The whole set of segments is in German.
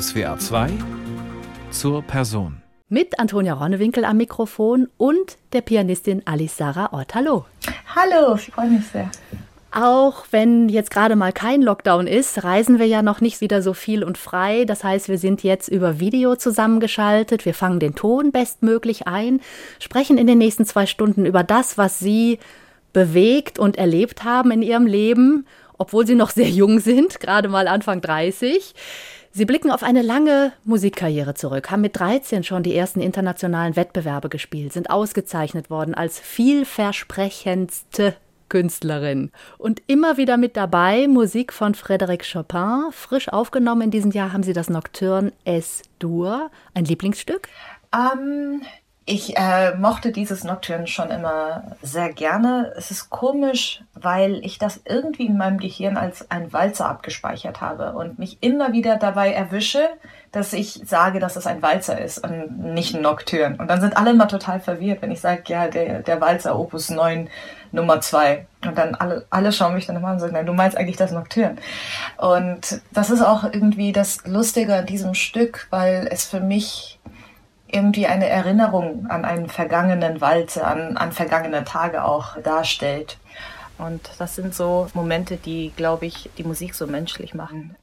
SWR 2 zur Person. Mit Antonia Ronnewinkel am Mikrofon und der Pianistin Alice Sarah Ott. Hallo. Hallo, ich freue mich sehr. Auch wenn jetzt gerade mal kein Lockdown ist, reisen wir ja noch nicht wieder so viel und frei. Das heißt, wir sind jetzt über Video zusammengeschaltet. Wir fangen den Ton bestmöglich ein, sprechen in den nächsten zwei Stunden über das, was Sie bewegt und erlebt haben in Ihrem Leben, obwohl Sie noch sehr jung sind, gerade mal Anfang 30. Sie blicken auf eine lange Musikkarriere zurück, haben mit 13 schon die ersten internationalen Wettbewerbe gespielt, sind ausgezeichnet worden als vielversprechendste Künstlerin. Und immer wieder mit dabei Musik von Frédéric Chopin. Frisch aufgenommen in diesem Jahr haben Sie das Nocturne S-Dur. Ein Lieblingsstück? Ähm, ich äh, mochte dieses Nocturne schon immer sehr gerne. Es ist komisch, weil ich das irgendwie in meinem Gehirn als ein Walzer abgespeichert habe und mich immer wieder dabei erwische, dass ich sage, dass es ein Walzer ist und nicht ein Nocturne. Und dann sind alle immer total verwirrt, wenn ich sage, ja, der, der Walzer Opus 9 Nummer 2. Und dann alle, alle schauen mich dann immer an und sagen, nein, du meinst eigentlich das Nocturne. Und das ist auch irgendwie das Lustige an diesem Stück, weil es für mich irgendwie eine Erinnerung an einen vergangenen Walze, an, an vergangene Tage auch darstellt. Und das sind so Momente, die, glaube ich, die Musik so menschlich machen.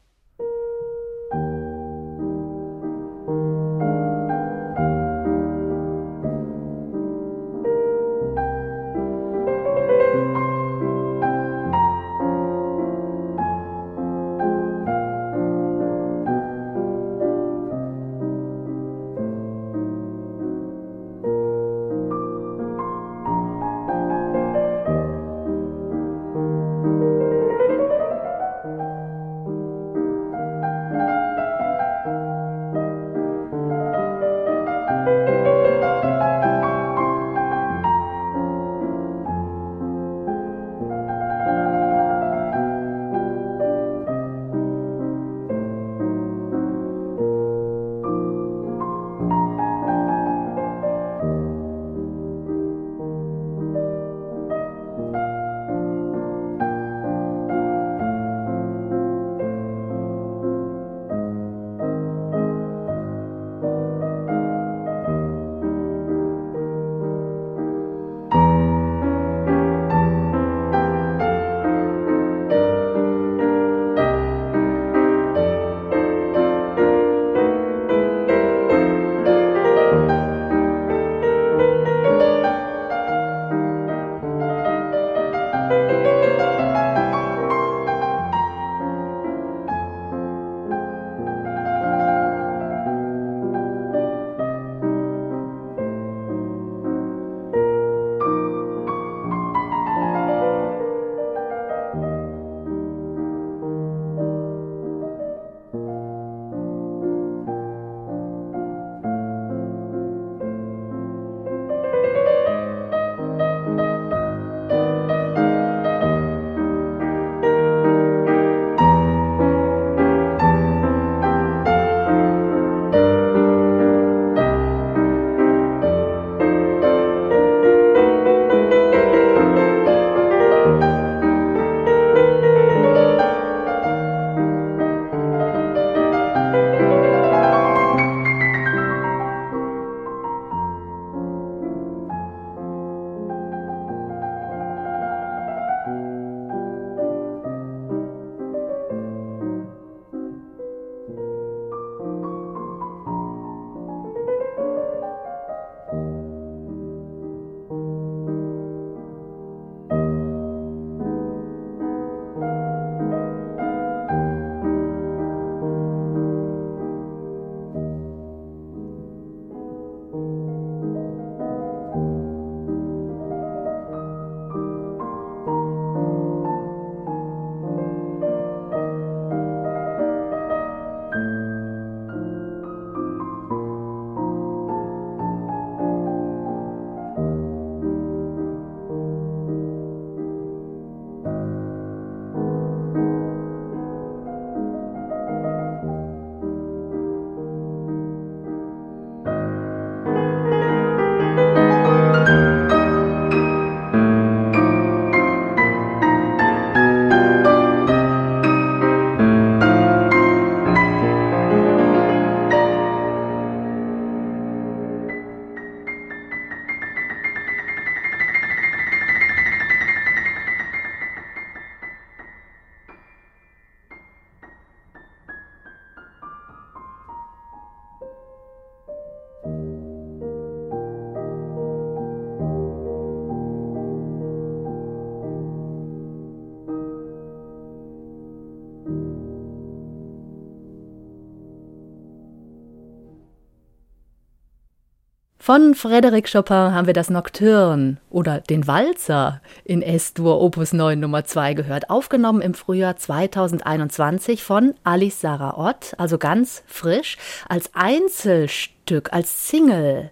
Von Frédéric Chopin haben wir das Nocturne oder den Walzer in S-Dur Opus 9 Nummer 2 gehört, aufgenommen im Frühjahr 2021 von Alice Sarah Ott, also ganz frisch, als Einzelstück, als Single.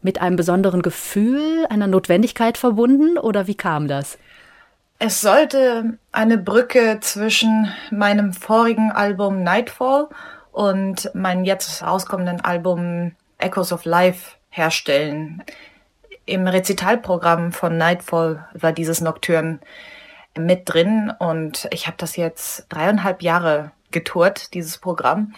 Mit einem besonderen Gefühl, einer Notwendigkeit verbunden oder wie kam das? Es sollte eine Brücke zwischen meinem vorigen Album Nightfall und meinem jetzt rauskommenden Album Echoes of Life herstellen. Im Rezitalprogramm von Nightfall war dieses Nocturne mit drin und ich habe das jetzt dreieinhalb Jahre getourt, dieses Programm,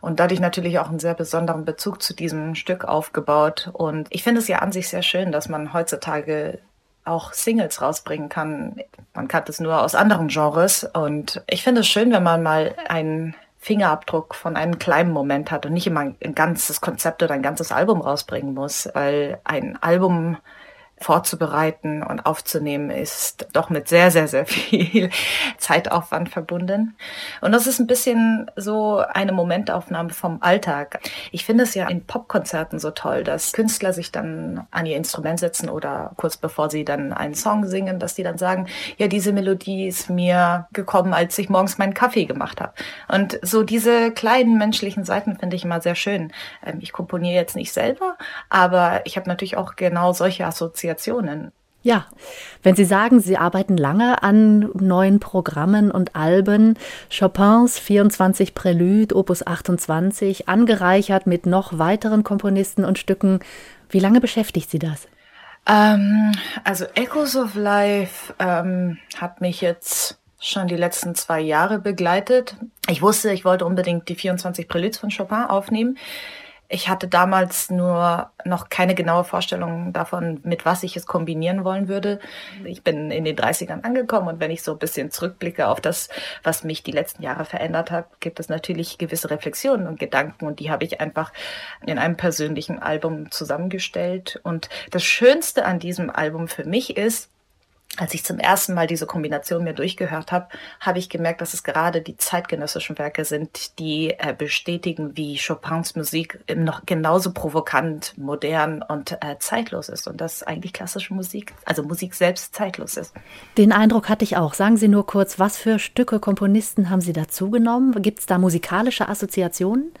und dadurch natürlich auch einen sehr besonderen Bezug zu diesem Stück aufgebaut. Und ich finde es ja an sich sehr schön, dass man heutzutage auch Singles rausbringen kann. Man kann es nur aus anderen Genres. Und ich finde es schön, wenn man mal ein Fingerabdruck von einem kleinen Moment hat und nicht immer ein ganzes Konzept oder ein ganzes Album rausbringen muss, weil ein Album vorzubereiten und aufzunehmen ist doch mit sehr, sehr, sehr viel Zeitaufwand verbunden. Und das ist ein bisschen so eine Momentaufnahme vom Alltag. Ich finde es ja in Popkonzerten so toll, dass Künstler sich dann an ihr Instrument setzen oder kurz bevor sie dann einen Song singen, dass die dann sagen, ja, diese Melodie ist mir gekommen, als ich morgens meinen Kaffee gemacht habe. Und so diese kleinen menschlichen Seiten finde ich immer sehr schön. Ähm, ich komponiere jetzt nicht selber, aber ich habe natürlich auch genau solche Assoziationen Assoziationen. Ja, wenn Sie sagen, Sie arbeiten lange an neuen Programmen und Alben, Chopins 24 Prälude, Opus 28, angereichert mit noch weiteren Komponisten und Stücken, wie lange beschäftigt Sie das? Ähm, also Echoes of Life ähm, hat mich jetzt schon die letzten zwei Jahre begleitet. Ich wusste, ich wollte unbedingt die 24 Präludes von Chopin aufnehmen. Ich hatte damals nur noch keine genaue Vorstellung davon, mit was ich es kombinieren wollen würde. Ich bin in den 30ern angekommen und wenn ich so ein bisschen zurückblicke auf das, was mich die letzten Jahre verändert hat, gibt es natürlich gewisse Reflexionen und Gedanken und die habe ich einfach in einem persönlichen Album zusammengestellt. Und das Schönste an diesem Album für mich ist, als ich zum ersten Mal diese Kombination mir durchgehört habe, habe ich gemerkt, dass es gerade die zeitgenössischen Werke sind, die äh, bestätigen, wie Chopins Musik noch genauso provokant, modern und äh, zeitlos ist und dass eigentlich klassische Musik, also Musik selbst zeitlos ist. Den Eindruck hatte ich auch. Sagen Sie nur kurz, was für Stücke, Komponisten haben Sie dazu genommen? Gibt es da musikalische Assoziationen?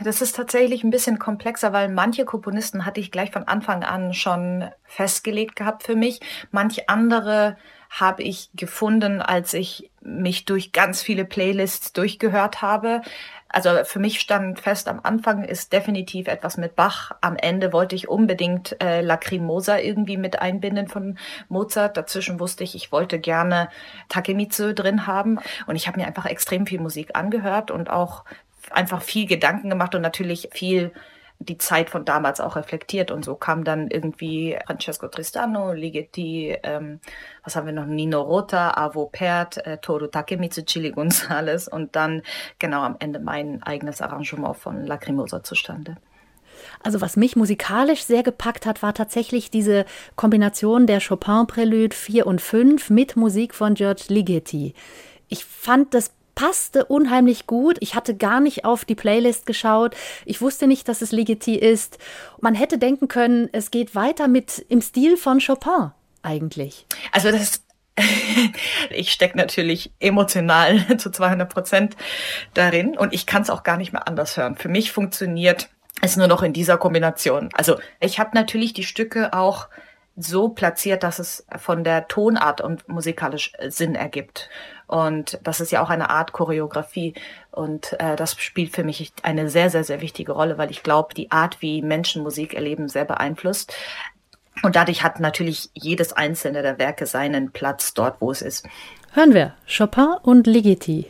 Das ist tatsächlich ein bisschen komplexer, weil manche Komponisten hatte ich gleich von Anfang an schon festgelegt gehabt für mich. Manch andere habe ich gefunden, als ich mich durch ganz viele Playlists durchgehört habe. Also für mich stand fest, am Anfang ist definitiv etwas mit Bach. Am Ende wollte ich unbedingt äh, Lacrimosa irgendwie mit einbinden von Mozart. Dazwischen wusste ich, ich wollte gerne Takemitsu drin haben. Und ich habe mir einfach extrem viel Musik angehört und auch einfach viel Gedanken gemacht und natürlich viel die Zeit von damals auch reflektiert und so kam dann irgendwie Francesco Tristano, Ligeti, ähm, was haben wir noch, Nino Rota, Avo Pert, äh, Toru Takemitsu, Chili Gonzales und dann genau am Ende mein eigenes Arrangement von Lacrimosa zustande. Also was mich musikalisch sehr gepackt hat, war tatsächlich diese Kombination der Chopin-Prälude 4 und 5 mit Musik von George Ligeti. Ich fand das passte unheimlich gut. Ich hatte gar nicht auf die Playlist geschaut. Ich wusste nicht, dass es Ligeti ist. Man hätte denken können, es geht weiter mit im Stil von Chopin eigentlich. Also das ich stecke natürlich emotional zu 200 Prozent darin und ich kann es auch gar nicht mehr anders hören. Für mich funktioniert es nur noch in dieser Kombination. Also ich habe natürlich die Stücke auch so platziert, dass es von der Tonart und musikalisch Sinn ergibt. Und das ist ja auch eine Art Choreografie. Und äh, das spielt für mich eine sehr, sehr, sehr wichtige Rolle, weil ich glaube, die Art, wie Menschen Musik erleben, sehr beeinflusst. Und dadurch hat natürlich jedes einzelne der Werke seinen Platz dort, wo es ist. Hören wir Chopin und Ligeti.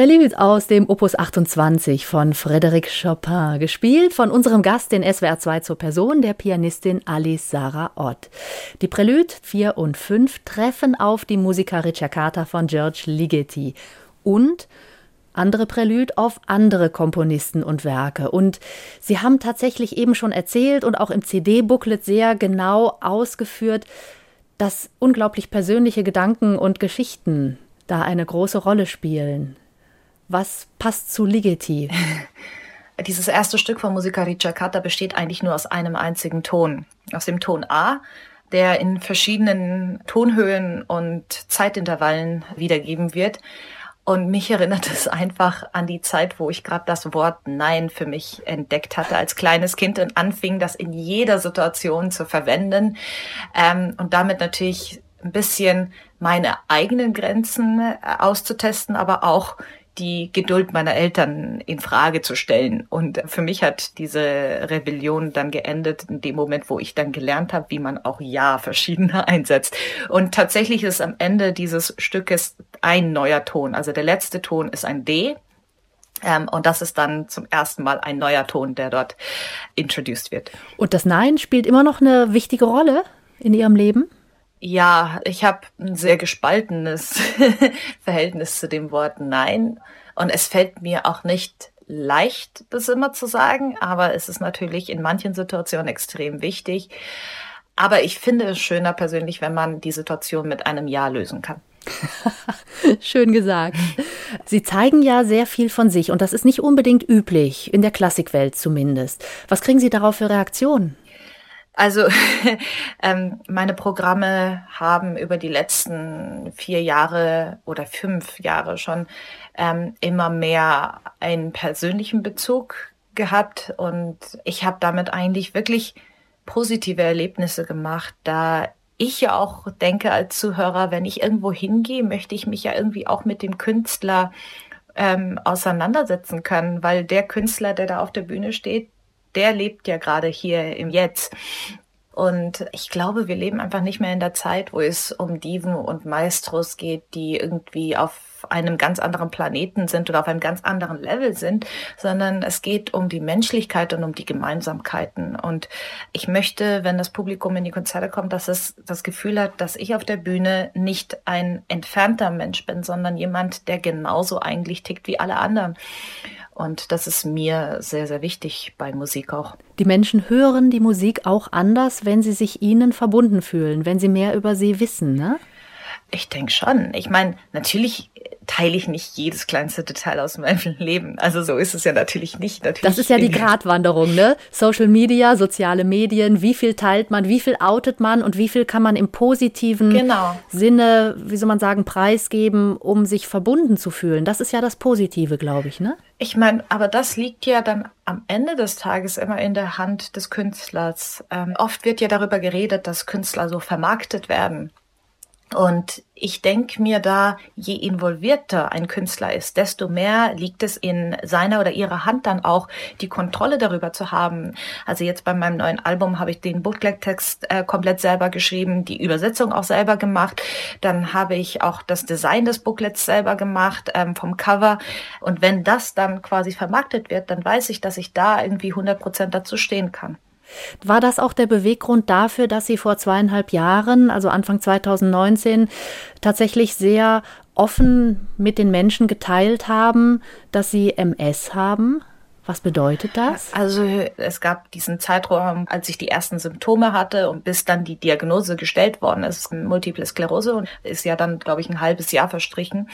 Prelude aus dem Opus 28 von Frédéric Chopin, gespielt von unserem Gast, den SWR 2 zur Person, der Pianistin Alice Sarah Ott. Die Prelude 4 und 5 treffen auf die Musica Ricercata von George Ligeti und andere Prelude auf andere Komponisten und Werke. Und Sie haben tatsächlich eben schon erzählt und auch im CD-Booklet sehr genau ausgeführt, dass unglaublich persönliche Gedanken und Geschichten da eine große Rolle spielen. Was passt zu Ligeti? Dieses erste Stück von Musica Ricercata besteht eigentlich nur aus einem einzigen Ton. Aus dem Ton A, der in verschiedenen Tonhöhen und Zeitintervallen wiedergeben wird. Und mich erinnert es einfach an die Zeit, wo ich gerade das Wort Nein für mich entdeckt hatte als kleines Kind und anfing, das in jeder Situation zu verwenden ähm, und damit natürlich ein bisschen meine eigenen Grenzen äh, auszutesten, aber auch die Geduld meiner Eltern in Frage zu stellen. Und für mich hat diese Rebellion dann geendet in dem Moment, wo ich dann gelernt habe, wie man auch Ja verschiedener einsetzt. Und tatsächlich ist am Ende dieses Stückes ein neuer Ton. Also der letzte Ton ist ein D. Ähm, und das ist dann zum ersten Mal ein neuer Ton, der dort introduced wird. Und das Nein spielt immer noch eine wichtige Rolle in Ihrem Leben? Ja, ich habe ein sehr gespaltenes Verhältnis zu dem Wort Nein. Und es fällt mir auch nicht leicht, das immer zu sagen, aber es ist natürlich in manchen Situationen extrem wichtig. Aber ich finde es schöner persönlich, wenn man die Situation mit einem Ja lösen kann. Schön gesagt. Sie zeigen ja sehr viel von sich und das ist nicht unbedingt üblich, in der Klassikwelt zumindest. Was kriegen Sie darauf für Reaktionen? Also ähm, meine Programme haben über die letzten vier Jahre oder fünf Jahre schon ähm, immer mehr einen persönlichen Bezug gehabt. Und ich habe damit eigentlich wirklich positive Erlebnisse gemacht, da ich ja auch denke als Zuhörer, wenn ich irgendwo hingehe, möchte ich mich ja irgendwie auch mit dem Künstler ähm, auseinandersetzen können, weil der Künstler, der da auf der Bühne steht, der lebt ja gerade hier im Jetzt. Und ich glaube, wir leben einfach nicht mehr in der Zeit, wo es um Diven und Maestros geht, die irgendwie auf einem ganz anderen Planeten sind oder auf einem ganz anderen Level sind, sondern es geht um die Menschlichkeit und um die Gemeinsamkeiten. Und ich möchte, wenn das Publikum in die Konzerte kommt, dass es das Gefühl hat, dass ich auf der Bühne nicht ein entfernter Mensch bin, sondern jemand, der genauso eigentlich tickt wie alle anderen. Und das ist mir sehr, sehr wichtig bei Musik auch. Die Menschen hören die Musik auch anders, wenn sie sich ihnen verbunden fühlen, wenn sie mehr über sie wissen, ne? Ich denke schon. Ich meine, natürlich teile ich nicht jedes kleinste Detail aus meinem Leben. Also so ist es ja natürlich nicht. Natürlich das ist ja die Gratwanderung, ne? Social Media, soziale Medien, wie viel teilt man, wie viel outet man und wie viel kann man im positiven genau. Sinne, wie soll man sagen, preisgeben, um sich verbunden zu fühlen. Das ist ja das Positive, glaube ich, ne? Ich meine, aber das liegt ja dann am Ende des Tages immer in der Hand des Künstlers. Ähm, oft wird ja darüber geredet, dass Künstler so vermarktet werden. Und ich denke mir da, je involvierter ein Künstler ist, desto mehr liegt es in seiner oder ihrer Hand dann auch, die Kontrolle darüber zu haben. Also jetzt bei meinem neuen Album habe ich den Booklet-Text äh, komplett selber geschrieben, die Übersetzung auch selber gemacht. Dann habe ich auch das Design des Booklets selber gemacht, ähm, vom Cover. Und wenn das dann quasi vermarktet wird, dann weiß ich, dass ich da irgendwie 100 Prozent dazu stehen kann. War das auch der Beweggrund dafür, dass Sie vor zweieinhalb Jahren, also Anfang 2019, tatsächlich sehr offen mit den Menschen geteilt haben, dass Sie MS haben? Was bedeutet das? Also es gab diesen Zeitraum, als ich die ersten Symptome hatte und bis dann die Diagnose gestellt worden ist, Multiple Sklerose und ist ja dann, glaube ich, ein halbes Jahr verstrichen.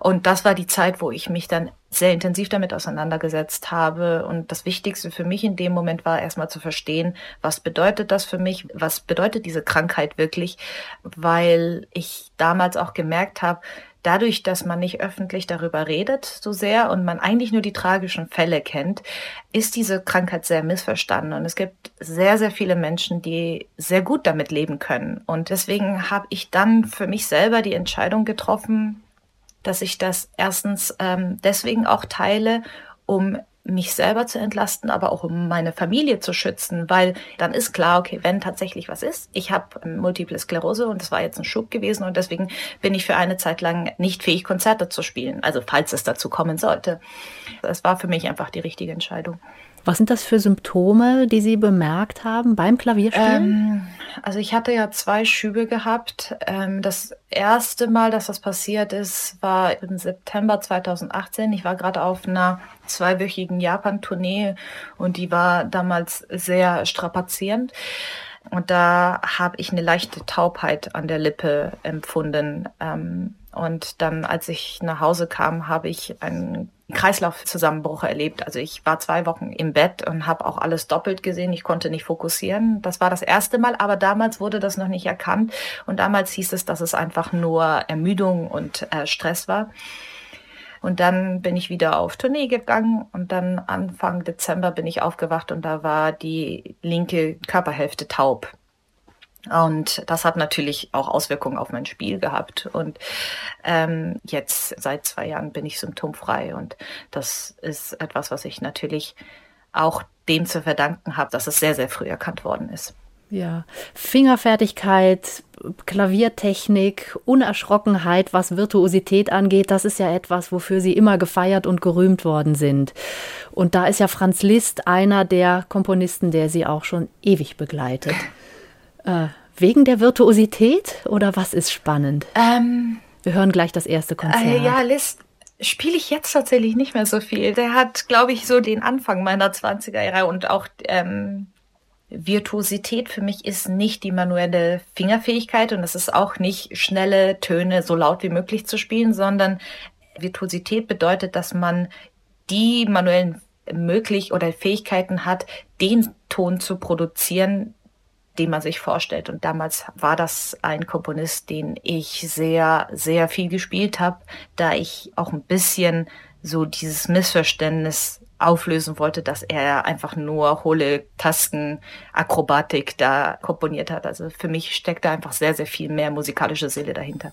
Und das war die Zeit, wo ich mich dann sehr intensiv damit auseinandergesetzt habe. Und das Wichtigste für mich in dem Moment war erstmal zu verstehen, was bedeutet das für mich? Was bedeutet diese Krankheit wirklich? Weil ich damals auch gemerkt habe, dadurch, dass man nicht öffentlich darüber redet so sehr und man eigentlich nur die tragischen Fälle kennt, ist diese Krankheit sehr missverstanden. Und es gibt sehr, sehr viele Menschen, die sehr gut damit leben können. Und deswegen habe ich dann für mich selber die Entscheidung getroffen, dass ich das erstens ähm, deswegen auch teile, um mich selber zu entlasten, aber auch um meine Familie zu schützen, weil dann ist klar, okay, wenn tatsächlich was ist, ich habe multiple Sklerose und das war jetzt ein Schub gewesen und deswegen bin ich für eine Zeit lang nicht fähig, Konzerte zu spielen, also falls es dazu kommen sollte. Das war für mich einfach die richtige Entscheidung. Was sind das für Symptome, die Sie bemerkt haben beim Klavierspielen? Ähm, also ich hatte ja zwei Schübe gehabt. Ähm, das erste Mal, dass das passiert ist, war im September 2018. Ich war gerade auf einer zweiwöchigen Japan-Tournee und die war damals sehr strapazierend. Und da habe ich eine leichte Taubheit an der Lippe empfunden. Ähm, und dann, als ich nach Hause kam, habe ich einen Kreislaufzusammenbruch erlebt. Also ich war zwei Wochen im Bett und habe auch alles doppelt gesehen. Ich konnte nicht fokussieren. Das war das erste Mal, aber damals wurde das noch nicht erkannt. Und damals hieß es, dass es einfach nur Ermüdung und äh, Stress war. Und dann bin ich wieder auf Tournee gegangen und dann Anfang Dezember bin ich aufgewacht und da war die linke Körperhälfte taub. Und das hat natürlich auch Auswirkungen auf mein Spiel gehabt. Und ähm, jetzt seit zwei Jahren bin ich symptomfrei. Und das ist etwas, was ich natürlich auch dem zu verdanken habe, dass es sehr, sehr früh erkannt worden ist. Ja, Fingerfertigkeit, Klaviertechnik, Unerschrockenheit, was Virtuosität angeht, das ist ja etwas, wofür Sie immer gefeiert und gerühmt worden sind. Und da ist ja Franz Liszt einer der Komponisten, der Sie auch schon ewig begleitet. Äh, wegen der Virtuosität oder was ist spannend? Ähm, Wir hören gleich das erste Konzert. Äh, ja, Liszt spiele ich jetzt tatsächlich nicht mehr so viel. Der hat, glaube ich, so den Anfang meiner 20er Jahre und auch ähm, Virtuosität für mich ist nicht die manuelle Fingerfähigkeit und es ist auch nicht schnelle Töne so laut wie möglich zu spielen, sondern Virtuosität bedeutet, dass man die manuellen möglich oder Fähigkeiten hat, den Ton zu produzieren, den man sich vorstellt. Und damals war das ein Komponist, den ich sehr, sehr viel gespielt habe, da ich auch ein bisschen so dieses Missverständnis auflösen wollte, dass er einfach nur hohle Tastenakrobatik da komponiert hat. Also für mich steckt da einfach sehr, sehr viel mehr musikalische Seele dahinter.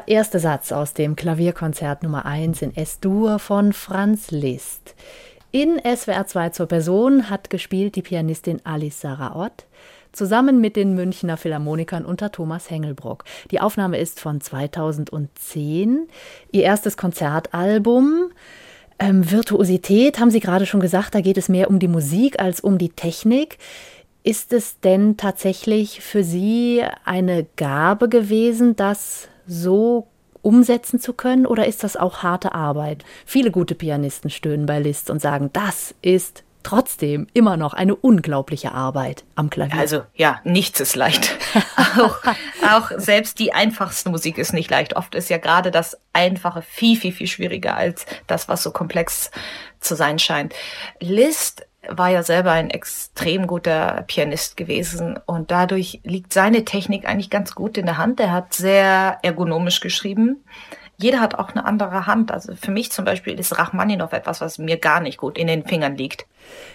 Der erste Satz aus dem Klavierkonzert Nummer 1 in S-Dur von Franz Liszt. In SWR 2 zur Person hat gespielt die Pianistin Alice Sarah Ott zusammen mit den Münchner Philharmonikern unter Thomas Hengelbrock. Die Aufnahme ist von 2010, ihr erstes Konzertalbum. Ähm, Virtuosität, haben Sie gerade schon gesagt, da geht es mehr um die Musik als um die Technik. Ist es denn tatsächlich für Sie eine Gabe gewesen, das so umsetzen zu können oder ist das auch harte Arbeit? Viele gute Pianisten stöhnen bei Liszt und sagen, das ist trotzdem immer noch eine unglaubliche Arbeit am Klavier. Also ja, nichts ist leicht. auch, auch selbst die einfachste Musik ist nicht leicht. Oft ist ja gerade das Einfache viel, viel, viel schwieriger als das, was so komplex zu sein scheint. Liszt war ja selber ein extrem guter Pianist gewesen und dadurch liegt seine Technik eigentlich ganz gut in der Hand. Er hat sehr ergonomisch geschrieben. Jeder hat auch eine andere Hand. Also für mich zum Beispiel ist Rachmaninow etwas, was mir gar nicht gut in den Fingern liegt.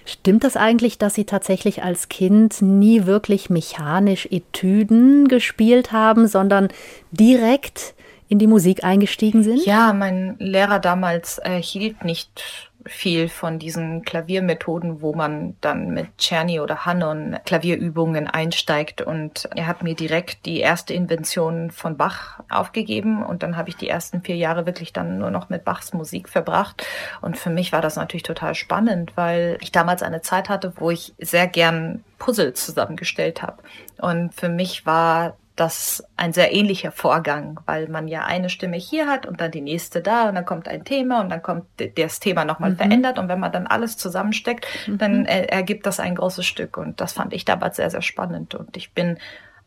Stimmt das eigentlich, dass Sie tatsächlich als Kind nie wirklich mechanisch Etüden gespielt haben, sondern direkt in die Musik eingestiegen sind? Ja, mein Lehrer damals äh, hielt nicht viel von diesen Klaviermethoden, wo man dann mit Czerny oder Hannon Klavierübungen einsteigt. Und er hat mir direkt die erste Invention von Bach aufgegeben. Und dann habe ich die ersten vier Jahre wirklich dann nur noch mit Bachs Musik verbracht. Und für mich war das natürlich total spannend, weil ich damals eine Zeit hatte, wo ich sehr gern Puzzle zusammengestellt habe. Und für mich war das ein sehr ähnlicher Vorgang, weil man ja eine Stimme hier hat und dann die nächste da und dann kommt ein Thema und dann kommt das Thema nochmal mhm. verändert und wenn man dann alles zusammensteckt, mhm. dann ergibt das ein großes Stück und das fand ich damals sehr, sehr spannend und ich bin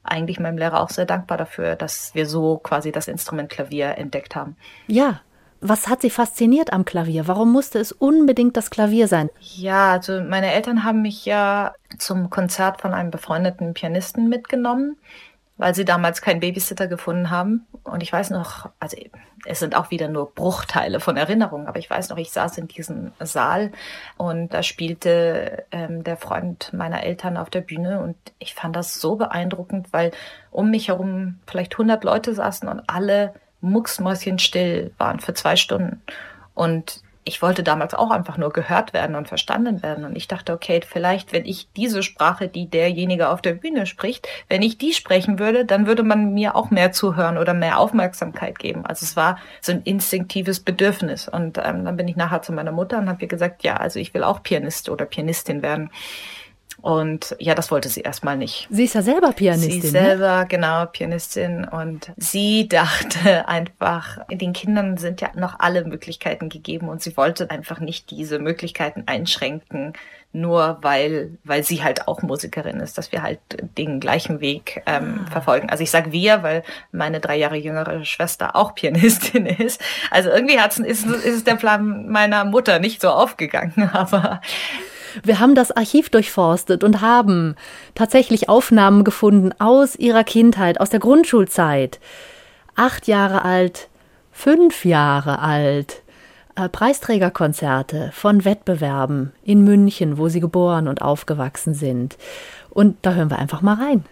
eigentlich meinem Lehrer auch sehr dankbar dafür, dass wir so quasi das Instrument Klavier entdeckt haben. Ja, was hat Sie fasziniert am Klavier? Warum musste es unbedingt das Klavier sein? Ja, also meine Eltern haben mich ja zum Konzert von einem befreundeten Pianisten mitgenommen weil sie damals keinen Babysitter gefunden haben. Und ich weiß noch, also es sind auch wieder nur Bruchteile von Erinnerungen, aber ich weiß noch, ich saß in diesem Saal und da spielte ähm, der Freund meiner Eltern auf der Bühne und ich fand das so beeindruckend, weil um mich herum vielleicht 100 Leute saßen und alle mucksmäuschenstill waren für zwei Stunden. Und ich wollte damals auch einfach nur gehört werden und verstanden werden. Und ich dachte, okay, vielleicht, wenn ich diese Sprache, die derjenige auf der Bühne spricht, wenn ich die sprechen würde, dann würde man mir auch mehr zuhören oder mehr Aufmerksamkeit geben. Also es war so ein instinktives Bedürfnis. Und ähm, dann bin ich nachher zu meiner Mutter und habe ihr gesagt, ja, also ich will auch Pianist oder Pianistin werden. Und ja, das wollte sie erstmal nicht. Sie ist ja selber Pianistin. Sie ne? selber, ne? genau, Pianistin. Und sie dachte einfach, den Kindern sind ja noch alle Möglichkeiten gegeben und sie wollte einfach nicht diese Möglichkeiten einschränken, nur weil, weil sie halt auch Musikerin ist, dass wir halt den gleichen Weg ähm, ah. verfolgen. Also ich sage wir, weil meine drei Jahre jüngere Schwester auch Pianistin ist. Also irgendwie hat's, ist, ist der Plan meiner Mutter nicht so aufgegangen, aber wir haben das Archiv durchforstet und haben tatsächlich Aufnahmen gefunden aus ihrer Kindheit, aus der Grundschulzeit. Acht Jahre alt, fünf Jahre alt. Äh, Preisträgerkonzerte von Wettbewerben in München, wo sie geboren und aufgewachsen sind. Und da hören wir einfach mal rein.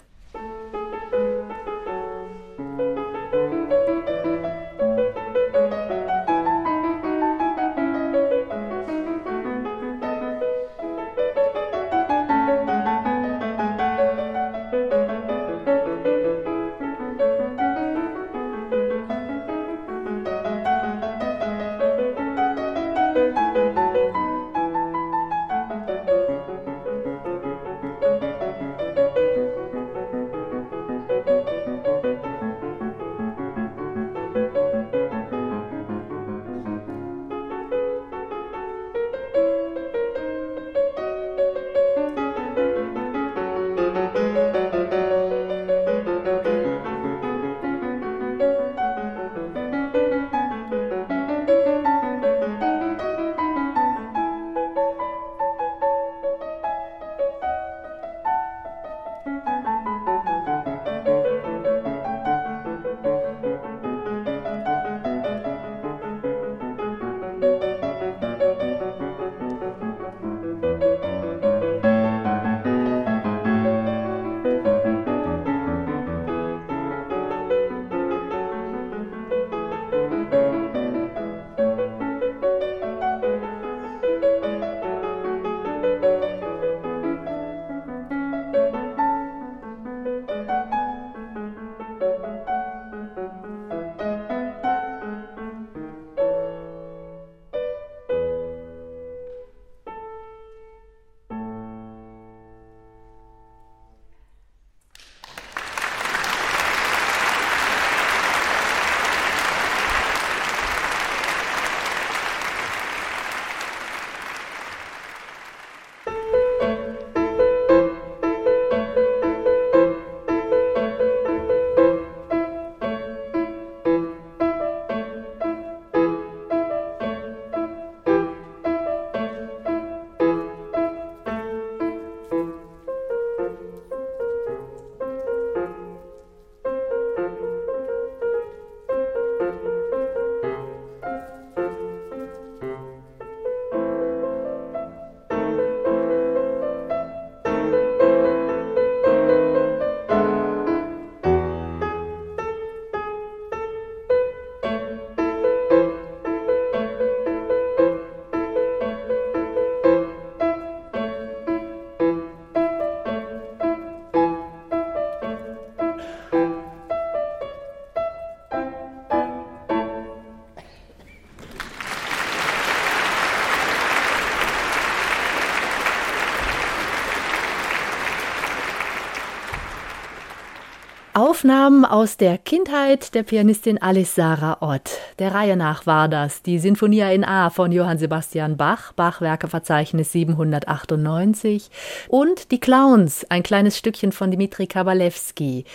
Aufnahmen aus der Kindheit der Pianistin Alice Sarah Ott. Der Reihe nach war das die Sinfonia in A von Johann Sebastian Bach, Bachwerkeverzeichnis 798 und die Clowns, ein kleines Stückchen von Dmitri Kabalewski.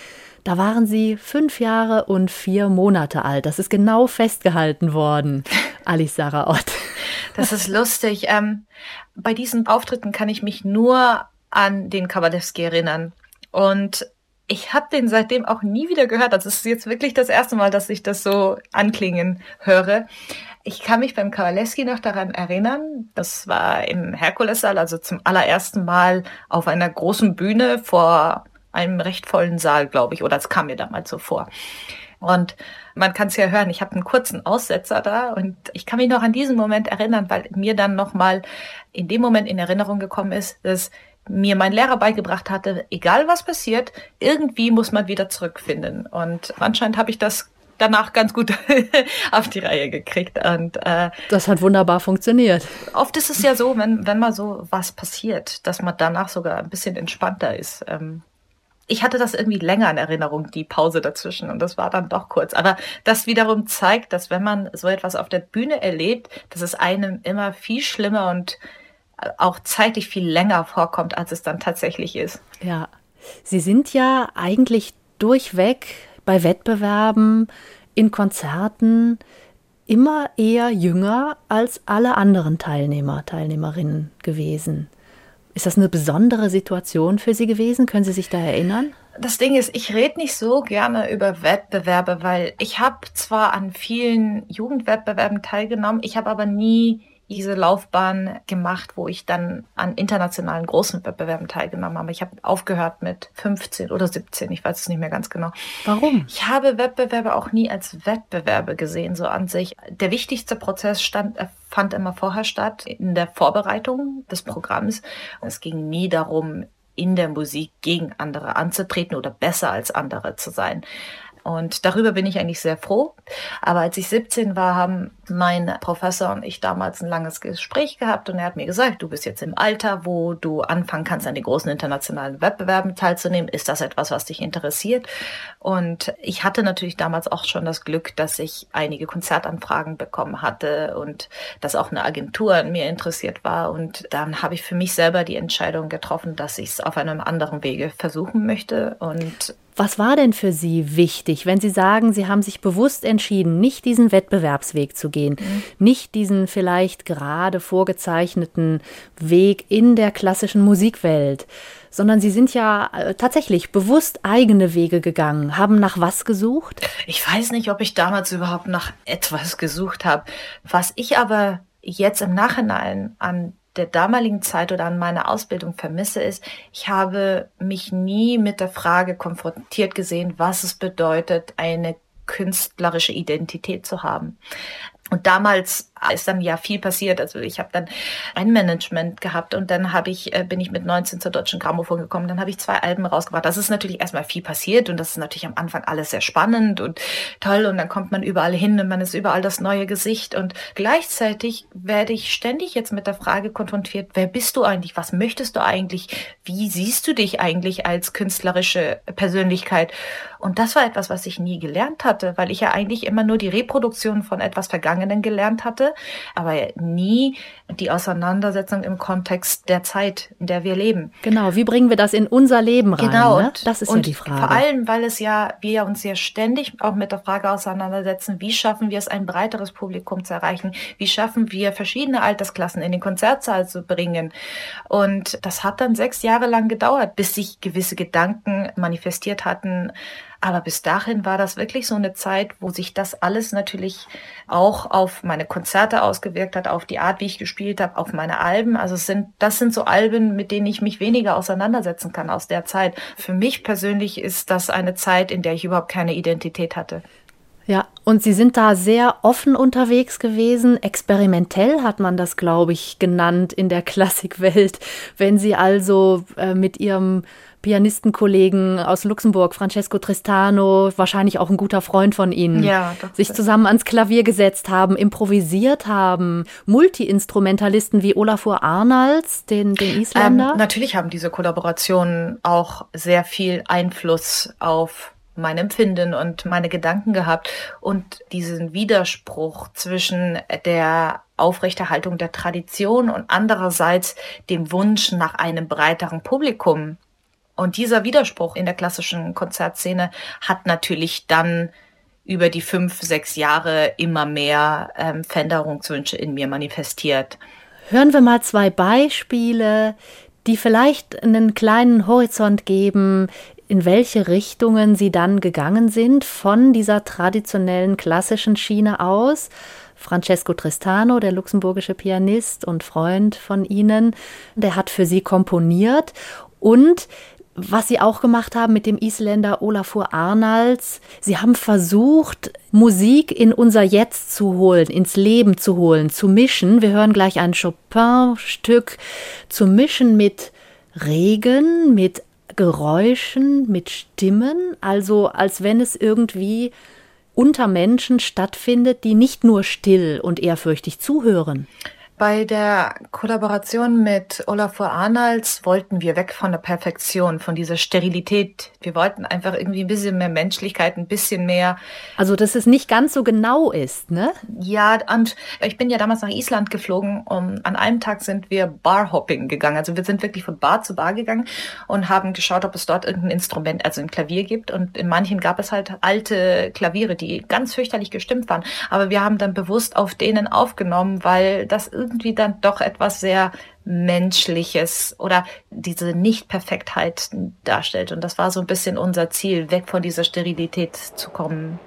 Da waren sie fünf Jahre und vier Monate alt. Das ist genau festgehalten worden, Alice Sarah Ott. Das ist lustig. Ähm, bei diesen Auftritten kann ich mich nur an den Kabalewski erinnern. Und ich habe den seitdem auch nie wieder gehört. Also es ist jetzt wirklich das erste Mal, dass ich das so anklingen höre. Ich kann mich beim Kowaleski noch daran erinnern. Das war im Herkulessaal, also zum allerersten Mal auf einer großen Bühne vor einem recht vollen Saal, glaube ich. Oder es kam mir damals so vor. Und man kann es ja hören, ich habe einen kurzen Aussetzer da und ich kann mich noch an diesen Moment erinnern, weil mir dann nochmal in dem Moment in Erinnerung gekommen ist, dass mir mein Lehrer beigebracht hatte, egal was passiert, irgendwie muss man wieder zurückfinden. Und anscheinend habe ich das danach ganz gut auf die Reihe gekriegt. Und äh, das hat wunderbar funktioniert. Oft ist es ja so, wenn, wenn mal so was passiert, dass man danach sogar ein bisschen entspannter ist. Ähm, ich hatte das irgendwie länger in Erinnerung, die Pause dazwischen, und das war dann doch kurz. Aber das wiederum zeigt, dass wenn man so etwas auf der Bühne erlebt, dass es einem immer viel schlimmer und auch zeitlich viel länger vorkommt, als es dann tatsächlich ist. Ja, Sie sind ja eigentlich durchweg bei Wettbewerben, in Konzerten immer eher jünger als alle anderen Teilnehmer, Teilnehmerinnen gewesen. Ist das eine besondere Situation für Sie gewesen? Können Sie sich da erinnern? Das Ding ist, ich rede nicht so gerne über Wettbewerbe, weil ich habe zwar an vielen Jugendwettbewerben teilgenommen, ich habe aber nie diese Laufbahn gemacht, wo ich dann an internationalen großen Wettbewerben teilgenommen habe. Ich habe aufgehört mit 15 oder 17, ich weiß es nicht mehr ganz genau. Warum? Ich habe Wettbewerbe auch nie als Wettbewerbe gesehen, so an sich. Der wichtigste Prozess stand, äh, fand immer vorher statt, in der Vorbereitung des Programms. Es ging nie darum, in der Musik gegen andere anzutreten oder besser als andere zu sein. Und darüber bin ich eigentlich sehr froh. Aber als ich 17 war, haben mein Professor und ich damals ein langes Gespräch gehabt und er hat mir gesagt, du bist jetzt im Alter, wo du anfangen kannst, an den großen internationalen Wettbewerben teilzunehmen. Ist das etwas, was dich interessiert? Und ich hatte natürlich damals auch schon das Glück, dass ich einige Konzertanfragen bekommen hatte und dass auch eine Agentur an mir interessiert war. Und dann habe ich für mich selber die Entscheidung getroffen, dass ich es auf einem anderen Wege versuchen möchte. Und was war denn für Sie wichtig, wenn Sie sagen, Sie haben sich bewusst entschieden, nicht diesen Wettbewerbsweg zu gehen, mhm. nicht diesen vielleicht gerade vorgezeichneten Weg in der klassischen Musikwelt, sondern Sie sind ja äh, tatsächlich bewusst eigene Wege gegangen, haben nach was gesucht? Ich weiß nicht, ob ich damals überhaupt nach etwas gesucht habe. Was ich aber jetzt im Nachhinein an der damaligen Zeit oder an meiner Ausbildung vermisse, ist, ich habe mich nie mit der Frage konfrontiert gesehen, was es bedeutet, eine künstlerische Identität zu haben. Und damals ist dann ja viel passiert. Also ich habe dann ein Management gehabt und dann habe ich äh, bin ich mit 19 zur deutschen Grammophon gekommen. Dann habe ich zwei Alben rausgebracht. Das ist natürlich erstmal viel passiert und das ist natürlich am Anfang alles sehr spannend und toll und dann kommt man überall hin und man ist überall das neue Gesicht und gleichzeitig werde ich ständig jetzt mit der Frage konfrontiert: Wer bist du eigentlich? Was möchtest du eigentlich? Wie siehst du dich eigentlich als künstlerische Persönlichkeit? Und das war etwas, was ich nie gelernt hatte, weil ich ja eigentlich immer nur die Reproduktion von etwas Vergangenen gelernt hatte, aber nie die Auseinandersetzung im Kontext der Zeit, in der wir leben. Genau, wie bringen wir das in unser Leben rein? Genau, ne? das ist und ja die Frage. Vor allem, weil es ja, wir ja uns ja ständig auch mit der Frage auseinandersetzen, wie schaffen wir es, ein breiteres Publikum zu erreichen? Wie schaffen wir verschiedene Altersklassen in den Konzertsaal zu bringen? Und das hat dann sechs Jahre lang gedauert, bis sich gewisse Gedanken manifestiert hatten, aber bis dahin war das wirklich so eine Zeit, wo sich das alles natürlich auch auf meine Konzerte ausgewirkt hat, auf die Art, wie ich gespielt habe, auf meine Alben. Also es sind, das sind so Alben, mit denen ich mich weniger auseinandersetzen kann aus der Zeit. Für mich persönlich ist das eine Zeit, in der ich überhaupt keine Identität hatte. Ja, und Sie sind da sehr offen unterwegs gewesen. Experimentell hat man das, glaube ich, genannt in der Klassikwelt. Wenn Sie also äh, mit Ihrem Pianistenkollegen aus Luxemburg, Francesco Tristano, wahrscheinlich auch ein guter Freund von Ihnen, ja, sich zusammen ans Klavier gesetzt haben, improvisiert haben. Multiinstrumentalisten wie Olafur Arnalds, den, den Isländer. Ähm, natürlich haben diese Kollaborationen auch sehr viel Einfluss auf mein Empfinden und meine Gedanken gehabt und diesen Widerspruch zwischen der Aufrechterhaltung der Tradition und andererseits dem Wunsch nach einem breiteren Publikum und dieser Widerspruch in der klassischen Konzertszene hat natürlich dann über die fünf, sechs Jahre immer mehr ähm, Veränderungswünsche in mir manifestiert. Hören wir mal zwei Beispiele, die vielleicht einen kleinen Horizont geben, in welche Richtungen Sie dann gegangen sind von dieser traditionellen klassischen Schiene aus. Francesco Tristano, der luxemburgische Pianist und Freund von Ihnen, der hat für Sie komponiert und was sie auch gemacht haben mit dem Isländer Olafur Arnalds. Sie haben versucht, Musik in unser Jetzt zu holen, ins Leben zu holen, zu mischen. Wir hören gleich ein Chopin-Stück zu mischen mit Regen, mit Geräuschen, mit Stimmen, also als wenn es irgendwie unter Menschen stattfindet, die nicht nur still und ehrfürchtig zuhören. Bei der Kollaboration mit Olafur Arnalds wollten wir weg von der Perfektion, von dieser Sterilität. Wir wollten einfach irgendwie ein bisschen mehr Menschlichkeit, ein bisschen mehr. Also, dass es nicht ganz so genau ist, ne? Ja, und ich bin ja damals nach Island geflogen und an einem Tag sind wir Barhopping gegangen. Also wir sind wirklich von Bar zu Bar gegangen und haben geschaut, ob es dort irgendein Instrument, also ein Klavier gibt. Und in manchen gab es halt alte Klaviere, die ganz fürchterlich gestimmt waren. Aber wir haben dann bewusst auf denen aufgenommen, weil das irgendwie irgendwie dann doch etwas sehr Menschliches oder diese Nicht-Perfektheit darstellt. Und das war so ein bisschen unser Ziel, weg von dieser Sterilität zu kommen.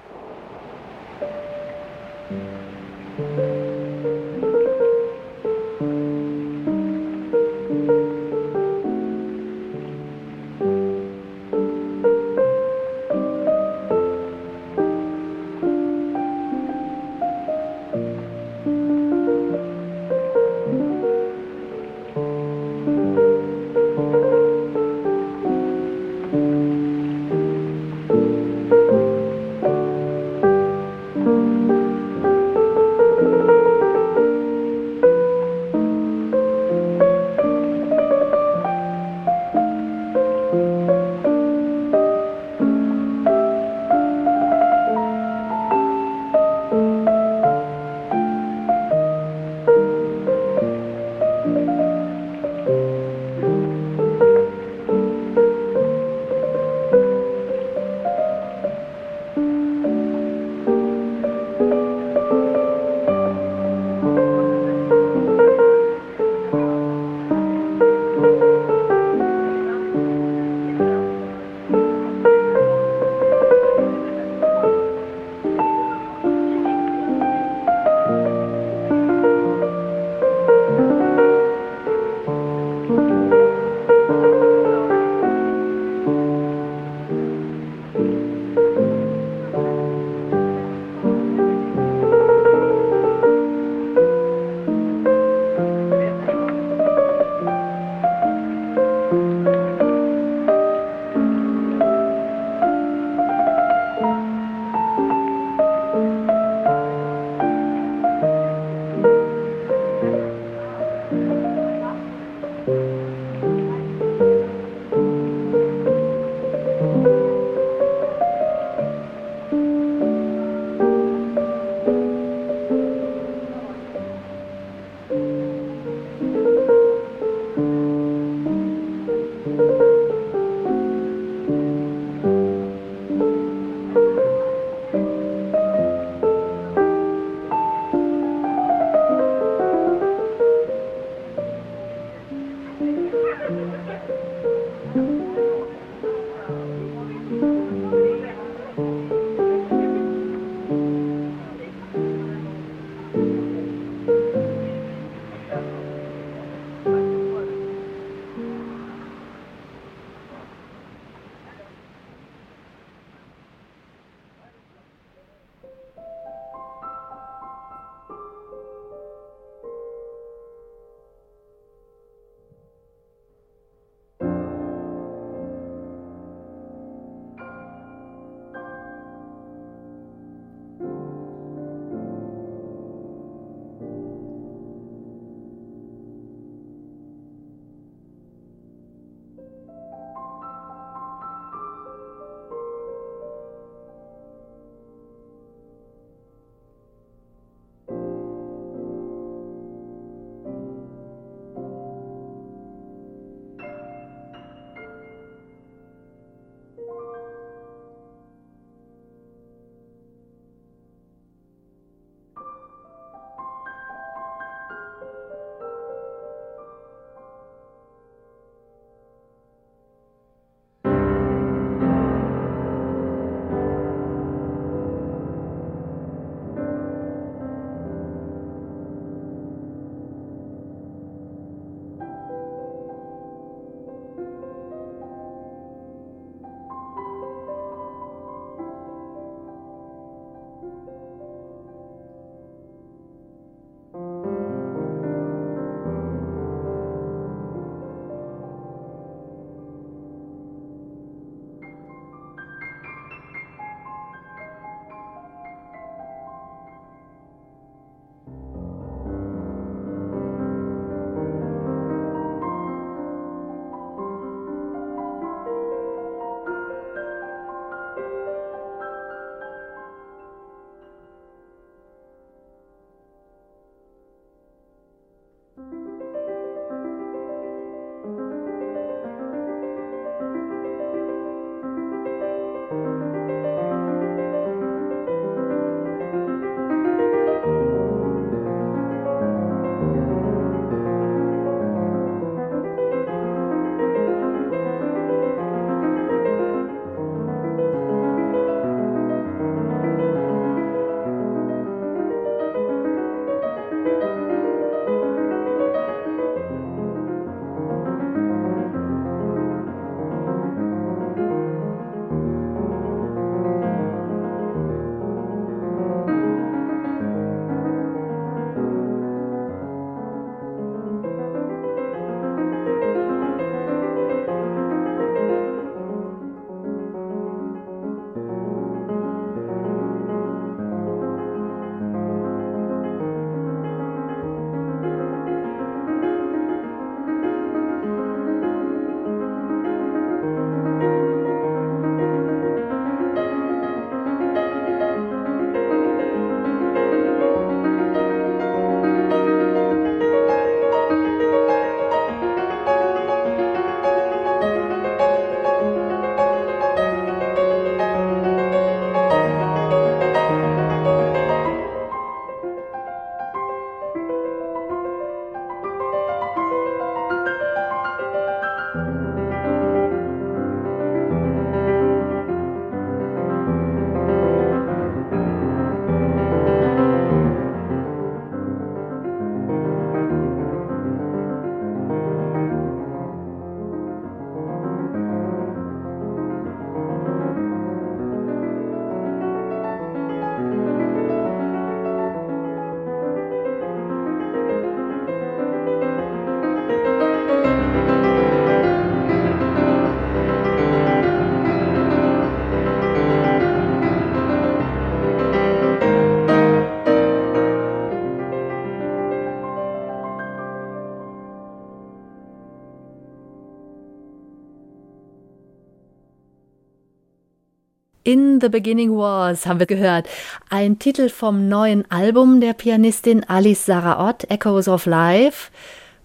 The Beginning Was haben wir gehört. Ein Titel vom neuen Album der Pianistin Alice Saraot, Echoes of Life.